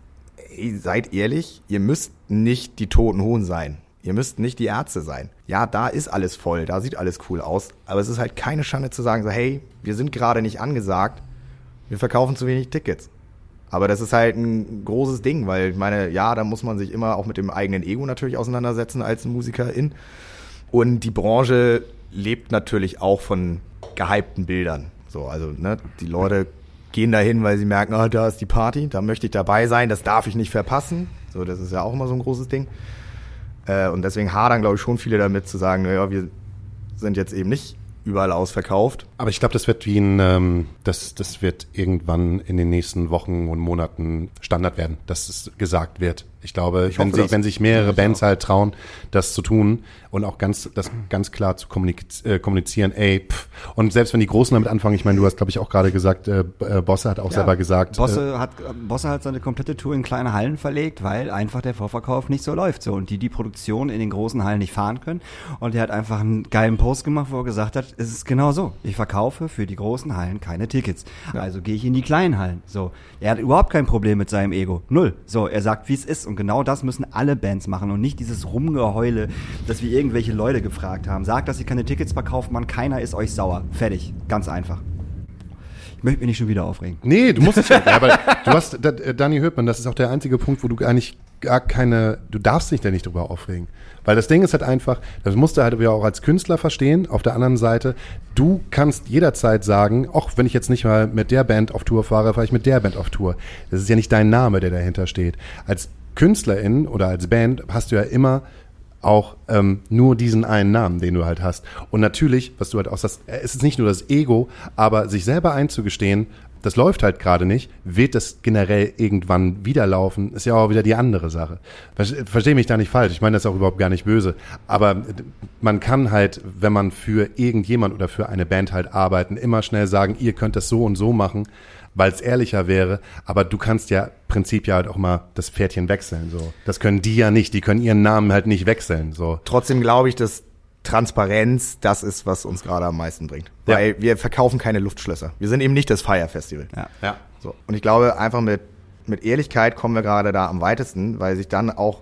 ey, seid ehrlich, ihr müsst nicht die Toten Hohen sein. Ihr müsst nicht die Ärzte sein. Ja, da ist alles voll, da sieht alles cool aus, aber es ist halt keine Schande zu sagen, so, hey, wir sind gerade nicht angesagt, wir verkaufen zu wenig Tickets. Aber das ist halt ein großes Ding, weil ich meine, ja, da muss man sich immer auch mit dem eigenen Ego natürlich auseinandersetzen als Musikerin. Und die Branche lebt natürlich auch von gehypten Bildern. So, also, ne, die Leute gehen dahin, weil sie merken, ah, da ist die Party, da möchte ich dabei sein, das darf ich nicht verpassen. So, das ist ja auch immer so ein großes Ding. Äh, und deswegen hadern, glaube ich, schon viele damit zu sagen, naja, wir sind jetzt eben nicht überall ausverkauft. Aber ich glaube, das wird wie ein, ähm, das, das wird irgendwann in den nächsten Wochen und Monaten Standard werden, dass es gesagt wird. Ich glaube, Ich wenn, hoffe sich, wenn sich mehrere Bands halt trauen, das zu tun und auch ganz, das ganz klar zu kommuniz äh, kommunizieren, ey, pff. und selbst wenn die Großen damit anfangen, ich meine, du hast, glaube ich, auch gerade gesagt, äh, äh, Bosse hat auch selber gesagt, äh, Bosse hat, Bosse hat seine komplette Tour in kleine Hallen verlegt, weil einfach der Vorverkauf nicht so läuft. So. Und die die Produktion in den großen Hallen nicht fahren können. Und er hat einfach einen geilen Post gemacht, wo er gesagt hat, es ist genau so. Ich verkaufe für die großen Hallen keine Tickets. Also gehe ich in die kleinen Hallen. So. Er hat überhaupt kein Problem mit seinem Ego. Null. So, er sagt, wie es ist. Und genau das müssen alle Bands machen und nicht dieses Rumgeheule, dass wir irgendwelche Leute gefragt haben. Sagt, dass ihr keine Tickets verkauft, man, keiner ist euch sauer. Fertig. Ganz einfach. Ich möchte mich nicht schon wieder aufregen. Nee, du musst nicht. ja, aber du hast, äh, Dani Hörtmann, das ist auch der einzige Punkt, wo du eigentlich gar keine, du darfst dich da nicht drüber aufregen. Weil das Ding ist halt einfach, das musst du halt auch als Künstler verstehen. Auf der anderen Seite, du kannst jederzeit sagen, auch wenn ich jetzt nicht mal mit der Band auf Tour fahre, fahre ich mit der Band auf Tour. Das ist ja nicht dein Name, der dahinter steht. Als Künstlerin oder als Band hast du ja immer auch ähm, nur diesen einen Namen, den du halt hast. Und natürlich, was du halt auch sagst, es ist nicht nur das Ego, aber sich selber einzugestehen, das läuft halt gerade nicht, wird das generell irgendwann wieder laufen, ist ja auch wieder die andere Sache. Ver- Versteh mich da nicht falsch, ich meine das auch überhaupt gar nicht böse, aber äh, man kann halt, wenn man für irgendjemand oder für eine Band halt arbeiten, immer schnell sagen, ihr könnt das so und so machen, weil es ehrlicher wäre, aber du kannst ja im Prinzip ja halt auch mal das Pferdchen wechseln, so. Das können die ja nicht, die können ihren Namen halt nicht wechseln, so. Trotzdem glaube ich, dass Transparenz das ist, was uns gerade am meisten bringt. Ja. Weil wir verkaufen keine Luftschlösser. Wir sind eben nicht das Fire Festival. Ja. Ja. So. Und ich glaube, einfach mit, mit Ehrlichkeit kommen wir gerade da am weitesten, weil sich dann auch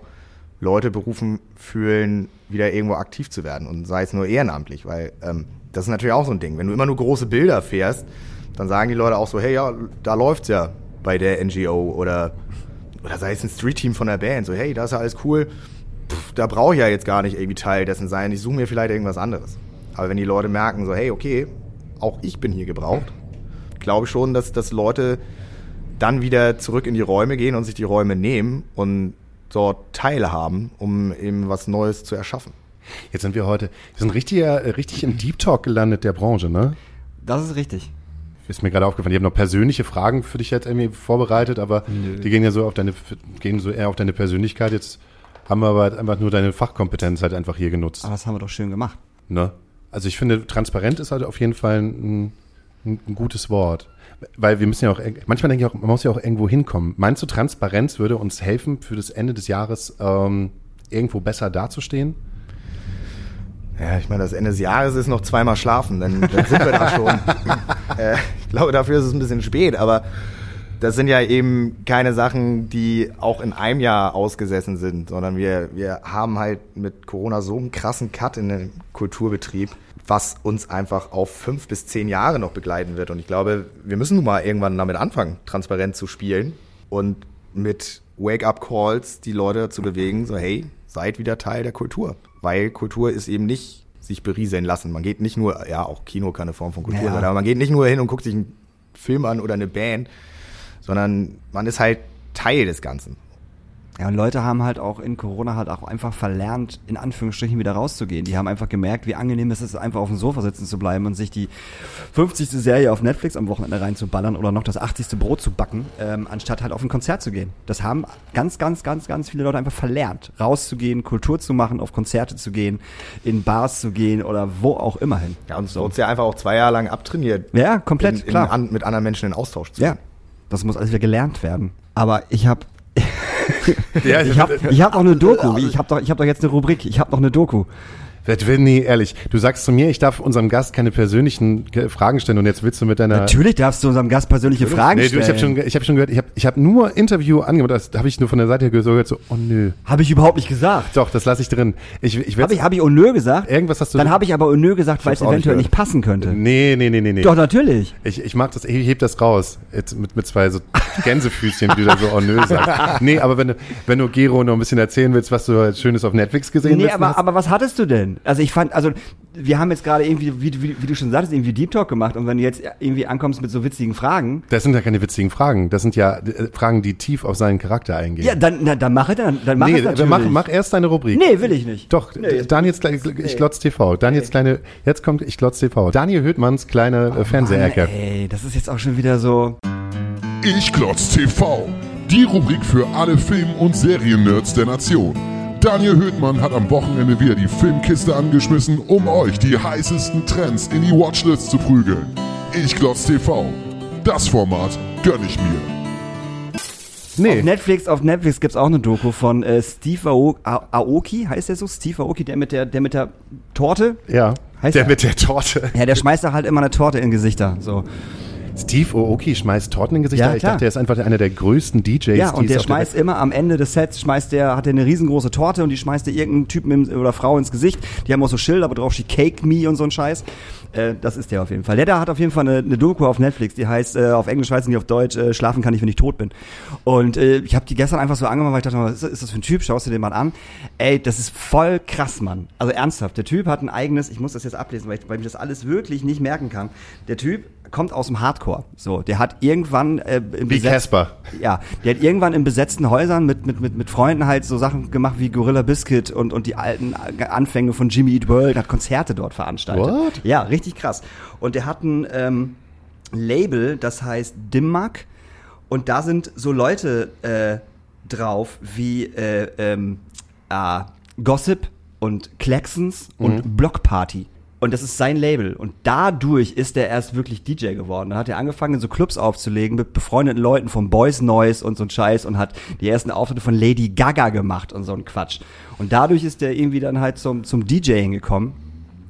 Leute berufen fühlen, wieder irgendwo aktiv zu werden. Und sei es nur ehrenamtlich, weil ähm, das ist natürlich auch so ein Ding. Wenn du immer nur große Bilder fährst, dann sagen die Leute auch so, hey, ja, da läuft's ja bei der NGO oder, oder sei es ein Street-Team von der Band, so, hey, da ist ja alles cool, Pff, da brauche ich ja jetzt gar nicht irgendwie Teil dessen sein, ich suche mir vielleicht irgendwas anderes. Aber wenn die Leute merken, so, hey, okay, auch ich bin hier gebraucht, glaube ich schon, dass, dass Leute dann wieder zurück in die Räume gehen und sich die Räume nehmen und dort teilhaben, um eben was Neues zu erschaffen. Jetzt sind wir heute, wir sind richtig, äh, richtig im Deep Talk gelandet der Branche, ne? Das ist richtig. Ist mir gerade aufgefallen. Ich habe noch persönliche Fragen für dich jetzt irgendwie vorbereitet, aber die gehen ja so auf deine, gehen so eher auf deine Persönlichkeit. Jetzt haben wir aber halt einfach nur deine Fachkompetenz halt einfach hier genutzt. Aber das haben wir doch schön gemacht. Ne? Also ich finde, transparent ist halt auf jeden Fall ein, ein, ein gutes Wort. Weil wir müssen ja auch, manchmal denke ich auch, man muss ja auch irgendwo hinkommen. Meinst du, Transparenz würde uns helfen, für das Ende des Jahres ähm, irgendwo besser dazustehen? Ja, ich meine, das Ende des Jahres ist noch zweimal schlafen, dann, dann sind wir da schon. äh, ich glaube, dafür ist es ein bisschen spät, aber das sind ja eben keine Sachen, die auch in einem Jahr ausgesessen sind, sondern wir, wir haben halt mit Corona so einen krassen Cut in den Kulturbetrieb, was uns einfach auf fünf bis zehn Jahre noch begleiten wird. Und ich glaube, wir müssen nun mal irgendwann damit anfangen, transparent zu spielen und mit Wake-up-Calls die Leute dazu bewegen, so hey, seid wieder Teil der Kultur. Weil Kultur ist eben nicht sich berieseln lassen. Man geht nicht nur, ja, auch Kino kann eine Form von Kultur Ja. sein, aber man geht nicht nur hin und guckt sich einen Film an oder eine Band, sondern man ist halt Teil des Ganzen. Ja, und Leute haben halt auch in Corona halt auch einfach verlernt, in Anführungsstrichen wieder rauszugehen. Die haben einfach gemerkt, wie angenehm es ist, einfach auf dem Sofa sitzen zu bleiben und sich die 50. Serie auf Netflix am Wochenende reinzuballern oder noch das 80. Brot zu backen, ähm, anstatt halt auf ein Konzert zu gehen. Das haben ganz, ganz, ganz, ganz viele Leute einfach verlernt, rauszugehen, Kultur zu machen, auf Konzerte zu gehen, in Bars zu gehen oder wo auch immer hin. Ja, und so uns ja einfach auch zwei Jahre lang abtrainiert, Ja, komplett, in, in klar. an, mit anderen Menschen in Austausch zu Ja, gehen. das muss alles wieder gelernt werden. Aber ich habe Ja, ich hab, ich hab noch eine Doku. Ich habe doch, ich hab doch jetzt eine Rubrik. Ich habe noch eine Doku. Nee, ehrlich. Du sagst zu mir, ich darf unserem Gast keine persönlichen Fragen stellen und jetzt willst du mit deiner... Natürlich darfst du unserem Gast persönliche Fragen Nee, du, stellen. ich habe schon, ich hab schon gehört, ich habe ich hab nur Interview angemacht, das habe ich nur von der Seite gehört, so, oh nö. Habe ich überhaupt nicht gesagt. Doch, das lasse ich drin. Ich, ich Habe ich, hab ich oh nö gesagt? Irgendwas hast du- Dann habe ich aber oh nö gesagt, weil es nicht eventuell gehört. nicht passen könnte. Nee, nee, nee, nee, nee. Doch, natürlich. Ich, ich mag das, ich heb das raus. Jetzt mit, mit zwei so Gänsefüßchen, wie du da so oh nö sagst. Nee, aber wenn du, wenn du Gero noch ein bisschen erzählen willst, was du halt Schönes auf Netflix gesehen Nee, aber, hast. aber was hattest du denn? Also ich fand, also wir haben jetzt gerade irgendwie, wie, wie, wie du schon sagtest, irgendwie Deep Talk gemacht und wenn du jetzt irgendwie ankommst mit so witzigen Fragen, Das sind ja keine witzigen Fragen. Das sind ja äh, Fragen, die tief auf seinen Charakter eingehen. ja, dann, na, dann mach es, dann, dann mach nee, es natürlich. mach, mach erst deine Rubrik. Nee, will ich nicht. Doch, Nee, jetzt- Daniels kleine, ich glotz TV. Daniels kleine, jetzt kommt ich glotz TV. Daniel Höhtmanns kleine äh, Fernsehecke. Mann, ey, das ist jetzt auch schon wieder so. Ich glotz TV. Die Rubrik für alle Film- und Seriennerds der Nation. Daniel Höhtmann hat am Wochenende wieder die Filmkiste angeschmissen, um euch die heißesten Trends in die Watchlist zu prügeln. Ich glotz TV. Das Format gönn ich mir. Nee. Auf Netflix, auf Netflix gibt's auch eine Doku von äh, Steve Ao A Aoki, heißt der so? Steve Aoki, der mit der, der mit der Torte? Ja. Heißt der er? mit der Torte. Ja, der schmeißt da halt immer eine Torte in Gesichter. So. Steve Ooki schmeißt Torten in Gesichter. Ja, ich dachte, er ist einfach einer der größten DJs. Ja, und der schmeißt Welt- immer am Ende des Sets, schmeißt der, hat er eine riesengroße Torte und die schmeißt der irgendeinen Typen im, oder Frau ins Gesicht. Die haben auch so Schilder, wo drauf steht Cake Me und so ein Scheiß. Äh, das ist der auf jeden Fall. Der da hat auf jeden Fall eine, eine Doku auf Netflix, die heißt, äh, auf Englisch weiß ich nicht, auf Deutsch, äh, Schlafen kann ich, wenn ich tot bin. Und äh, ich habe die gestern einfach so angemacht, weil ich dachte, was ist, das für ein Typ? Schaust du den mal an? Ey, das ist voll krass, Mann. Also ernsthaft, der Typ hat ein eigenes, ich muss das jetzt ablesen, weil ich, weil ich das alles wirklich nicht merken kann. Der Typ kommt aus dem Hardcore. So, der hat irgendwann äh, im Wie Casper. ja, der hat irgendwann in besetzten Häusern mit, mit, mit, mit Freunden halt so Sachen gemacht wie Gorilla Biscuit und, und die alten Anfänge von Jimmy Eat World, hat Konzerte dort veranstaltet. What? Ja, richtig krass. Und der hat ein ähm, Label, das heißt Dimmak und da sind so Leute äh, drauf wie äh, ähm, äh, Gossip und Claxons und Block Party. Und das ist sein Label. Und dadurch ist er erst wirklich DJ geworden. Dann hat er angefangen, so Clubs aufzulegen mit befreundeten Leuten von Boys Noise und so ein Scheiß und hat die ersten Auftritte von Lady Gaga gemacht und so ein Quatsch. Und dadurch ist er irgendwie dann halt zum, zum DJing gekommen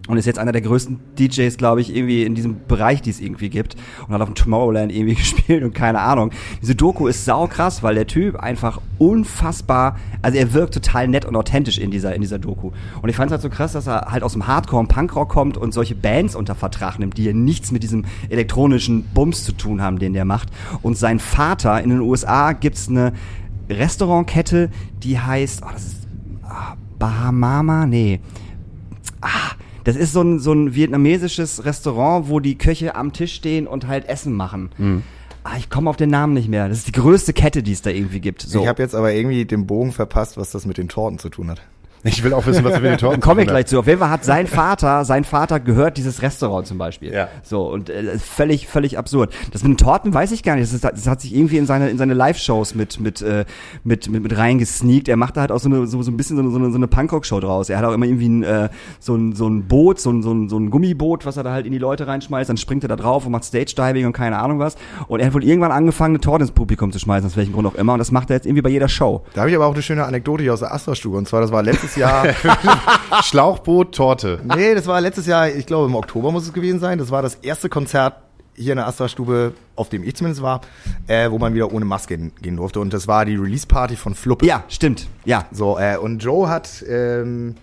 und ist jetzt einer der größten DJs, glaube ich, irgendwie in diesem Bereich, die es irgendwie gibt und hat auf dem Tomorrowland irgendwie gespielt und keine Ahnung. Diese Doku ist saukrass, weil der Typ einfach unfassbar, also er wirkt total nett und authentisch in dieser in dieser Doku. Und ich fand es halt so krass, dass er halt aus dem Hardcore und Punkrock kommt und solche Bands unter Vertrag nimmt, die ja nichts mit diesem elektronischen Bums zu tun haben, den der macht. Und sein Vater in den USA gibt's eine Restaurantkette, die heißt, oh, das ist ah, Bahamama, nee. Ah, das ist so ein, so ein vietnamesisches Restaurant, wo die Köche am Tisch stehen und halt Essen machen. Hm. Ah, ich komme auf den Namen nicht mehr. Das ist die größte Kette, die es da irgendwie gibt. So. Ich habe jetzt aber irgendwie den Bogen verpasst, was das mit den Torten zu tun hat. Ich will auch wissen, was er mit den Torten komme ich gleich zu. Auf jeden Fall hat sein Vater, sein Vater gehört dieses Restaurant zum Beispiel. Ja. So, und äh, völlig, völlig absurd. Das mit den Torten weiß ich gar nicht. Das, ist, das hat sich irgendwie in seine, in seine Live-Shows mit, mit, äh, mit, mit, mit reingesneakt. Er macht da halt auch so, eine, so, so ein bisschen so eine, so eine, so eine Punkrock-Show draus. Er hat auch immer irgendwie ein, äh, so, ein, so ein Boot, so ein, so, ein, so ein Gummiboot, was er da halt in die Leute reinschmeißt. Dann springt er da drauf und macht Stage-Diving und keine Ahnung was. Und er hat wohl irgendwann angefangen, eine Torte ins Publikum zu schmeißen, aus welchem Grund auch immer. Und das macht er jetzt irgendwie bei jeder Show. Da habe ich aber auch eine schöne Anekdote hier aus der Astra-Stube. Und zwar, das war letztes Jahr, Schlauchboot, Torte. nee, das war letztes Jahr, ich glaube im Oktober muss es gewesen sein. Das war das erste Konzert hier in der Astra-Stube, auf dem ich zumindest war, äh, wo man wieder ohne Maske gehen, durfte. Und das war die Release-Party von Fluppe. Ja, stimmt. Ja. So, äh, und Joe hat, ähm,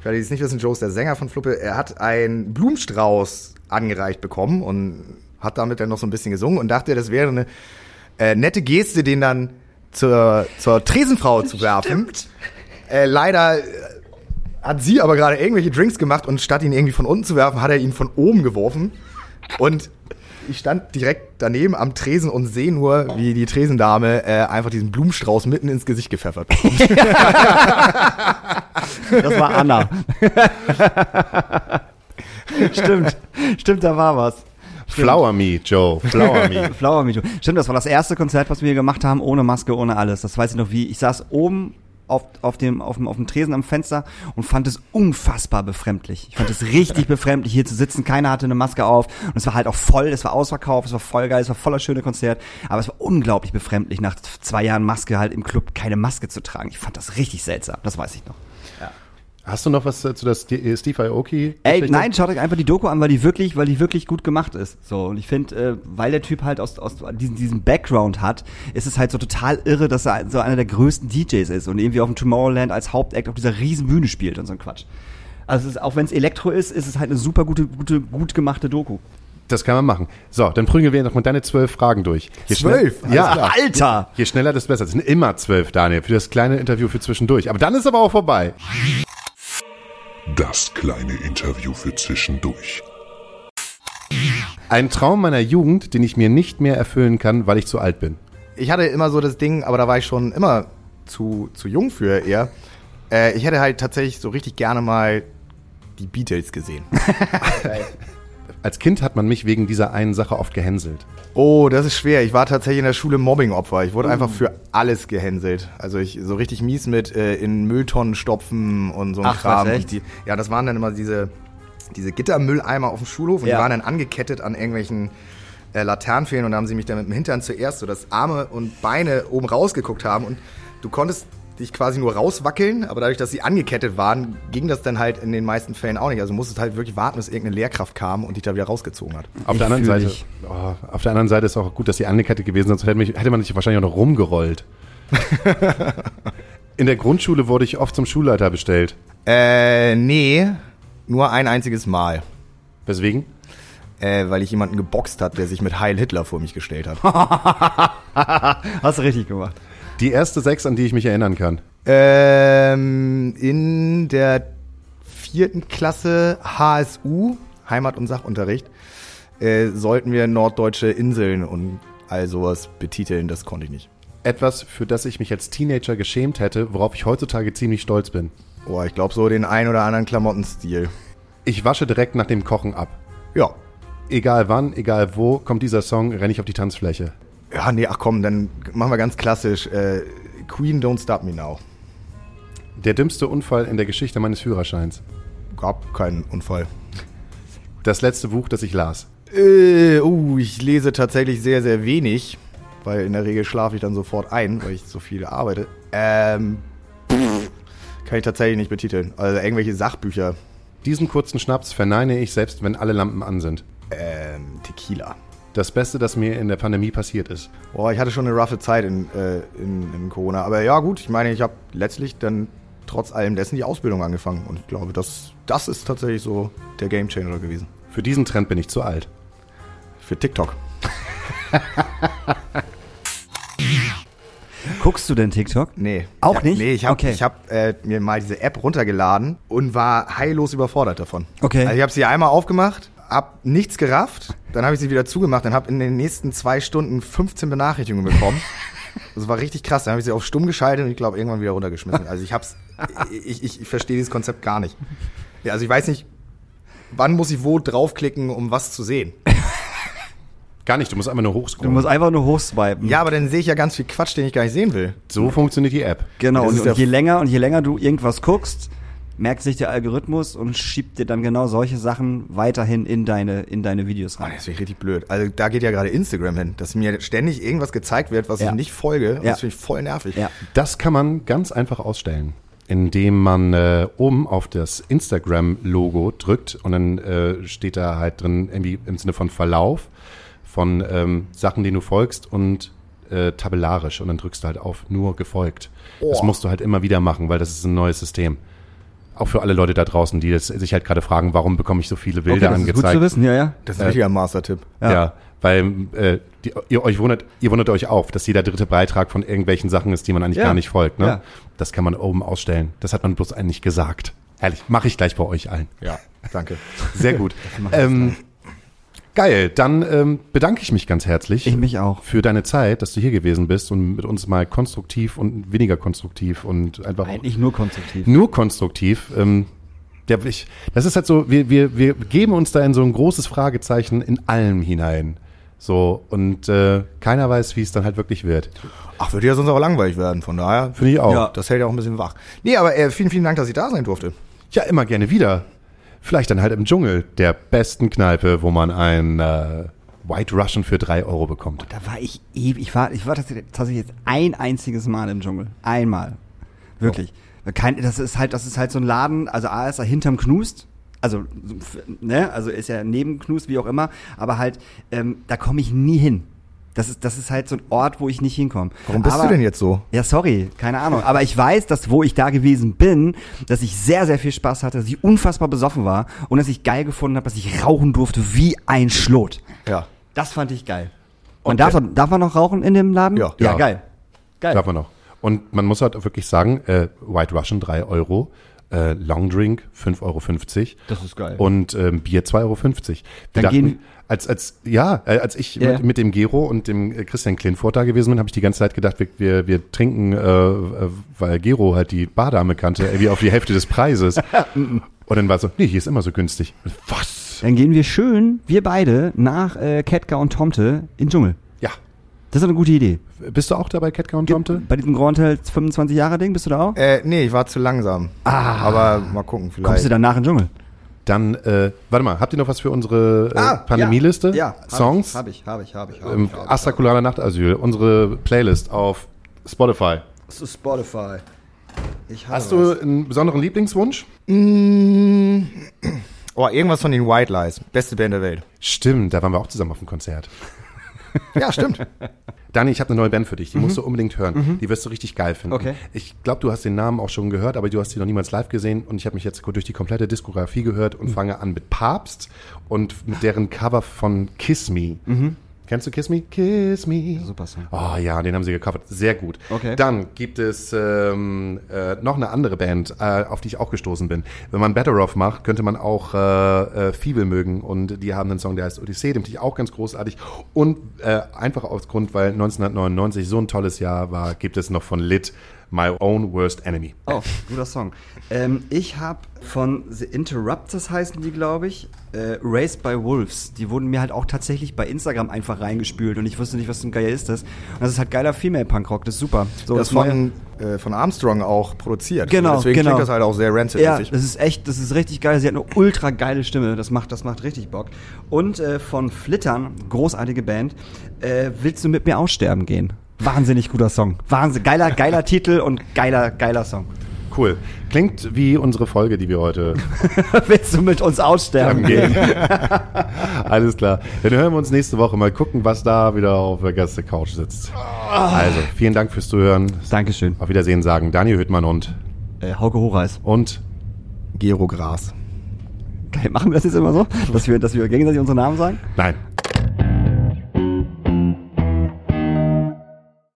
für alle, die es nicht wissen, Joe ist der Sänger von Fluppe, er hat einen Blumenstrauß angereicht bekommen und hat damit dann noch so ein bisschen gesungen und dachte, das wäre eine äh, nette Geste, den dann zur, zur Tresenfrau zu werfen. Äh, leider äh, hat sie aber gerade irgendwelche Drinks gemacht und statt ihn irgendwie von unten zu werfen, hat er ihn von oben geworfen. Und ich stand direkt daneben am Tresen und sehe nur, wie die Tresendame äh, einfach diesen Blumenstrauß mitten ins Gesicht gepfeffert bekommt. Das war Anna. Stimmt. Stimmt, da war was. Flower Me, Joe. Flower Me. Flower Me Joe. Stimmt, das war das erste Konzert, was wir hier gemacht haben, ohne Maske, ohne alles. Das weiß ich noch wie. Ich saß oben auf, auf, dem, auf, dem, auf dem Tresen am Fenster und fand es unfassbar befremdlich. Ich fand es richtig befremdlich, hier zu sitzen. Keiner hatte eine Maske auf. Und es war halt auch voll, es war ausverkauft, es war voll geil, es war voller schöne Konzert. Aber es war unglaublich befremdlich, nach zwei Jahren Maske halt im Club keine Maske zu tragen. Ich fand das richtig seltsam. Das weiß ich noch. Hast du noch was äh, zu der Sti- äh, Steve Aoki? Ey, nein, schaut euch einfach die Doku an, weil die wirklich, weil die wirklich gut gemacht ist. So und ich finde, äh, weil der Typ halt aus, aus diesem, diesem Background hat, ist es halt so total irre, dass er so einer der größten DJs ist und irgendwie auf dem Tomorrowland als Hauptact auf dieser riesen Bühne spielt und so ein Quatsch. Also es ist, auch wenn es Elektro ist, ist es halt eine super gute, gute, gut gemachte Doku. Das kann man machen. So, dann prügeln wir noch mal deine zwölf Fragen durch. Je Zwölf? Ja, Alles Alter! je schneller, desto besser. Das sind immer zwölf, Daniel, für das kleine Interview für zwischendurch. Aber dann ist aber auch vorbei. Das kleine Interview für zwischendurch. Ein Traum meiner Jugend, den ich mir nicht mehr erfüllen kann, weil ich zu alt bin. ich hatte immer so das Ding, aber da war ich schon immer zu, zu jung für eher. Äh, ich hätte halt tatsächlich so richtig gerne mal die Beatles gesehen. Als Kind hat man mich wegen dieser einen Sache oft gehänselt. Oh, das ist schwer. Ich war tatsächlich in der Schule Mobbing-Opfer. Ich wurde einfach für alles gehänselt. Also ich so richtig mies mit äh, in Mülltonnen stopfen und so ein Ach, Kram. was, echt? die, ja, das waren dann immer diese, diese Gittermülleimer auf dem Schulhof und Ja. die waren dann angekettet an irgendwelchen äh, Laternenfehlen und da haben sie mich dann mit dem Hintern zuerst so dass Arme und Beine oben rausgeguckt haben und du konntest dich quasi nur rauswackeln, aber dadurch, dass sie angekettet waren, ging das dann halt in den meisten Fällen auch nicht. Also musstest halt wirklich warten, bis irgendeine Lehrkraft kam und dich da wieder rausgezogen hat. Auf Ich der anderen Seite, dich. oh, auf der anderen Seite ist auch gut, dass die angekettet gewesen sind, sonst hätte, mich, hätte man sich wahrscheinlich auch noch rumgerollt. In der Grundschule wurde ich oft zum Schulleiter bestellt. Äh, nee, nur ein einziges Mal. Weswegen? Äh, weil ich jemanden geboxt hat, der sich mit Heil Hitler vor mich gestellt hat. Hast du richtig gemacht. Die erste Sechs, an die ich mich erinnern kann. ähm, in der vierten Klasse HSU, Heimat- und Sachunterricht, äh, sollten wir norddeutsche Inseln und all sowas betiteln. Das konnte ich nicht. Etwas, für das ich mich als Teenager geschämt hätte, worauf ich heutzutage ziemlich stolz bin. Oh, ich glaube so den ein oder anderen Klamottenstil. Ich wasche direkt nach dem Kochen ab. Ja. Egal wann, egal wo, kommt dieser Song, renne ich auf die Tanzfläche. Ja, nee, ach komm, dann machen wir ganz klassisch. Äh, Queen Don't Stop Me Now. Der dümmste Unfall in der Geschichte meines Führerscheins. Gab keinen Unfall. Das letzte Buch, das ich las. Äh, uh, ich lese tatsächlich sehr, sehr wenig, weil in der Regel schlafe ich dann sofort ein, weil ich so viel arbeite. Ähm, pff, kann ich tatsächlich nicht betiteln. Also irgendwelche Sachbücher. Diesen kurzen Schnaps verneine ich selbst, wenn alle Lampen an sind. Ähm, Tequila. Das Beste, das mir in der Pandemie passiert ist. Boah, ich hatte schon eine roughe Zeit in, äh, in, in Corona. Aber ja, gut, ich meine, ich habe letztlich dann trotz allem dessen die Ausbildung angefangen. Und ich glaube, das, das ist tatsächlich so der Gamechanger gewesen. Für diesen Trend bin ich zu alt. Für TikTok. Guckst du denn TikTok? Nee. Auch Ja, nicht? Nee, ich habe Okay. ich hab, äh, mir mal diese App runtergeladen und war heillos überfordert davon. Okay. Also ich habe sie einmal aufgemacht, hab nichts gerafft, dann habe ich sie wieder zugemacht, dann habe in den nächsten zwei Stunden 15 Benachrichtigungen bekommen. Das war richtig krass. Dann habe ich sie auf stumm geschaltet und ich glaube irgendwann wieder runtergeschmissen. Also ich hab's, ich, ich, ich verstehe dieses Konzept gar nicht. Ja, also ich weiß nicht, wann muss ich wo draufklicken, um was zu sehen. Gar nicht, du musst einfach nur Du hochscrollen. musst einfach nur hochswipen. Ja, aber dann sehe ich ja ganz viel Quatsch, den ich gar nicht sehen will. so funktioniert die App. Genau, und, und je länger und je länger du irgendwas guckst, merkt sich der Algorithmus und schiebt dir dann genau solche Sachen weiterhin in deine, in deine Videos Oh, rein. das finde ich richtig blöd. Also da geht ja gerade Instagram hin, dass mir ständig irgendwas gezeigt wird, was Ja. ich nicht folge. Und Ja. Das finde ich voll nervig. Ja. Das kann man ganz einfach ausstellen, indem man äh, oben auf das Instagram-Logo drückt und dann äh, steht da halt drin irgendwie im Sinne von Verlauf von ähm, Sachen, denen du folgst und äh, tabellarisch und dann drückst du halt auf nur gefolgt. Das Oh. musst du halt immer wieder machen, weil das ist ein neues System. Auch für alle Leute da draußen, die das, sich halt gerade fragen, warum bekomme ich so viele Bilder das ist angezeigt. gut zu wissen, ja, ja. Das ist ein richtiger Master-Tipp. Ja, Ja. weil äh, die, ihr euch wundert, ihr wundert euch auch, dass jeder dritte Beitrag von irgendwelchen Sachen ist, die man eigentlich Ja. gar nicht folgt. Ne? Ja. Das kann man oben ausstellen. Das hat man bloß eigentlich gesagt. Ehrlich, mache ich gleich bei euch allen. Ja, danke. Sehr gut. ähm, geil, dann ähm, bedanke ich mich ganz herzlich Ich mich auch. für deine Zeit, dass du hier gewesen bist und mit uns mal konstruktiv und weniger konstruktiv und einfach Eigentlich nur konstruktiv. nur konstruktiv. Ähm, ja, ich, das ist halt so, wir, wir, wir geben uns da in so ein großes Fragezeichen in allem hinein. So, und äh, keiner weiß, wie es dann halt wirklich wird. Ach, würde ja sonst auch langweilig werden, von daher. Finde ich auch. Ja. Ja. Das hält ja auch ein bisschen wach. Nee, aber äh, vielen, vielen Dank, dass ich da sein durfte. immer gerne wieder. Vielleicht dann halt im Dschungel, der besten Kneipe, wo man ein äh, White Russian für drei Euro bekommt. Da war ich ewig, ich war, ich war tatsächlich jetzt ein einziges Mal im Dschungel. Einmal. Wirklich. Kein, das ist halt, das ist halt so ein Laden, also A ist er hinterm Knust. Also, ne, also ist ja neben Knust, wie auch immer, aber halt, ähm, da komme ich nie hin. Das ist, das ist halt so ein Ort, wo ich nicht hinkomme. Warum bist aber, du denn jetzt so? Ja, sorry, keine Ahnung. Aber ich weiß, dass wo ich da gewesen bin, dass ich sehr, sehr viel Spaß hatte, dass ich unfassbar besoffen war und dass ich geil gefunden habe, dass ich rauchen durfte wie ein Schlot. Ja. Das fand ich geil. Und Und darf, darf man noch rauchen in dem Laden? Ja. Ja, Ja. geil. Geil. Darf man noch. Und man muss halt wirklich sagen, äh, White Russian drei Euro, äh, Long Drink 5,50 Euro. Das ist geil. Und ähm, Bier 2,50 Euro. Wir Dann dachten, gehen- als, als, ja, äh, als ich Ja. mit, mit dem Gero und dem äh, Christian Klinfort da gewesen bin, habe ich die ganze Zeit gedacht, wir, wir, wir trinken, äh, äh, weil Gero halt die Bardame kannte, irgendwie auf die Hälfte des Preises. und dann war so, nee, hier ist immer so günstig. Was? Dann gehen wir schön, wir beide, nach äh, Ketka und Tomte in den Dschungel. Das ist eine gute Idee. Bist du auch dabei, Ketka und Tomte? Bei diesem Grand Hotel 25 Jahre Ding, bist du da auch? Äh, nee, ich war zu langsam. Ah. Aber mal gucken, vielleicht. Kommst du danach in den Dschungel? Dann, äh, warte mal, habt ihr noch was für unsere äh, Pandemieliste? Ah, Ja, ja Songs? Hab ich, hab ich, hab ich. Hab Ähm, ich, hab ich. Astrakulare Nachtasyl, unsere Playlist auf Spotify. Das ist Spotify. Ich habe Hast du einen besonderen Lieblingswunsch? Mm. Oh, irgendwas von den White Lies. Beste Band der Welt. Stimmt, da waren wir auch zusammen auf dem Konzert. Ja, stimmt. Dani, ich habe eine neue Band für dich, die musst du unbedingt hören. Die wirst du richtig geil finden. Okay. Ich glaube, du hast den Namen auch schon gehört, aber du hast sie noch niemals live gesehen und ich habe mich jetzt durch die komplette Diskografie gehört und fange an mit Papst und mit deren Cover von Kiss Me. Kennst du Kiss Me? Kiss Me. Super Song. Oh ja, den haben sie gecovert. Sehr gut. Okay. Dann gibt es ähm, äh, noch eine andere Band, äh, auf die ich auch gestoßen bin. Wenn man Better Off macht, könnte man auch äh, äh, Feeble mögen. Und die haben einen Song, der heißt Odyssee, den finde ich auch ganz großartig. Und äh, einfach aus Grund, weil 1999 so ein tolles Jahr war, gibt es noch von Lit My Own Worst Enemy. Oh, guter Song. Ähm, ich habe von The Interrupters heißen die, glaube ich, äh, Raised by Wolves. Die wurden mir halt auch tatsächlich bei Instagram einfach reingespült und ich wusste nicht, was zum Geier ist das. Und das ist halt geiler Female Punkrock, das ist super. So, Das ist neue- von, äh, von Armstrong auch produziert. Genau, Deswegen genau. klingt das halt auch sehr rancid Ja, das ist echt, das ist richtig geil. Sie hat eine ultra geile Stimme. Das macht, das macht richtig Bock. Und äh, von Flittern, großartige Band, äh, willst du mit mir aussterben gehen? Wahnsinnig guter Song. Wahnsinn, geiler, geiler Titel und geiler, geiler Song. Cool. Klingt wie unsere Folge, die wir heute willst du mit uns aussterben gehen? Alles klar. Dann hören wir uns nächste Woche mal gucken, was da wieder auf der Gäste-Couch sitzt. Also, vielen Dank fürs Zuhören. Dankeschön. Auf Wiedersehen sagen Daniel Hüttmann und, Äh, Hauke Hochreis. und Gero Gras. Geil, machen wir das jetzt immer so? Dass wir, dass wir gegenseitig unsere Namen sagen? nein,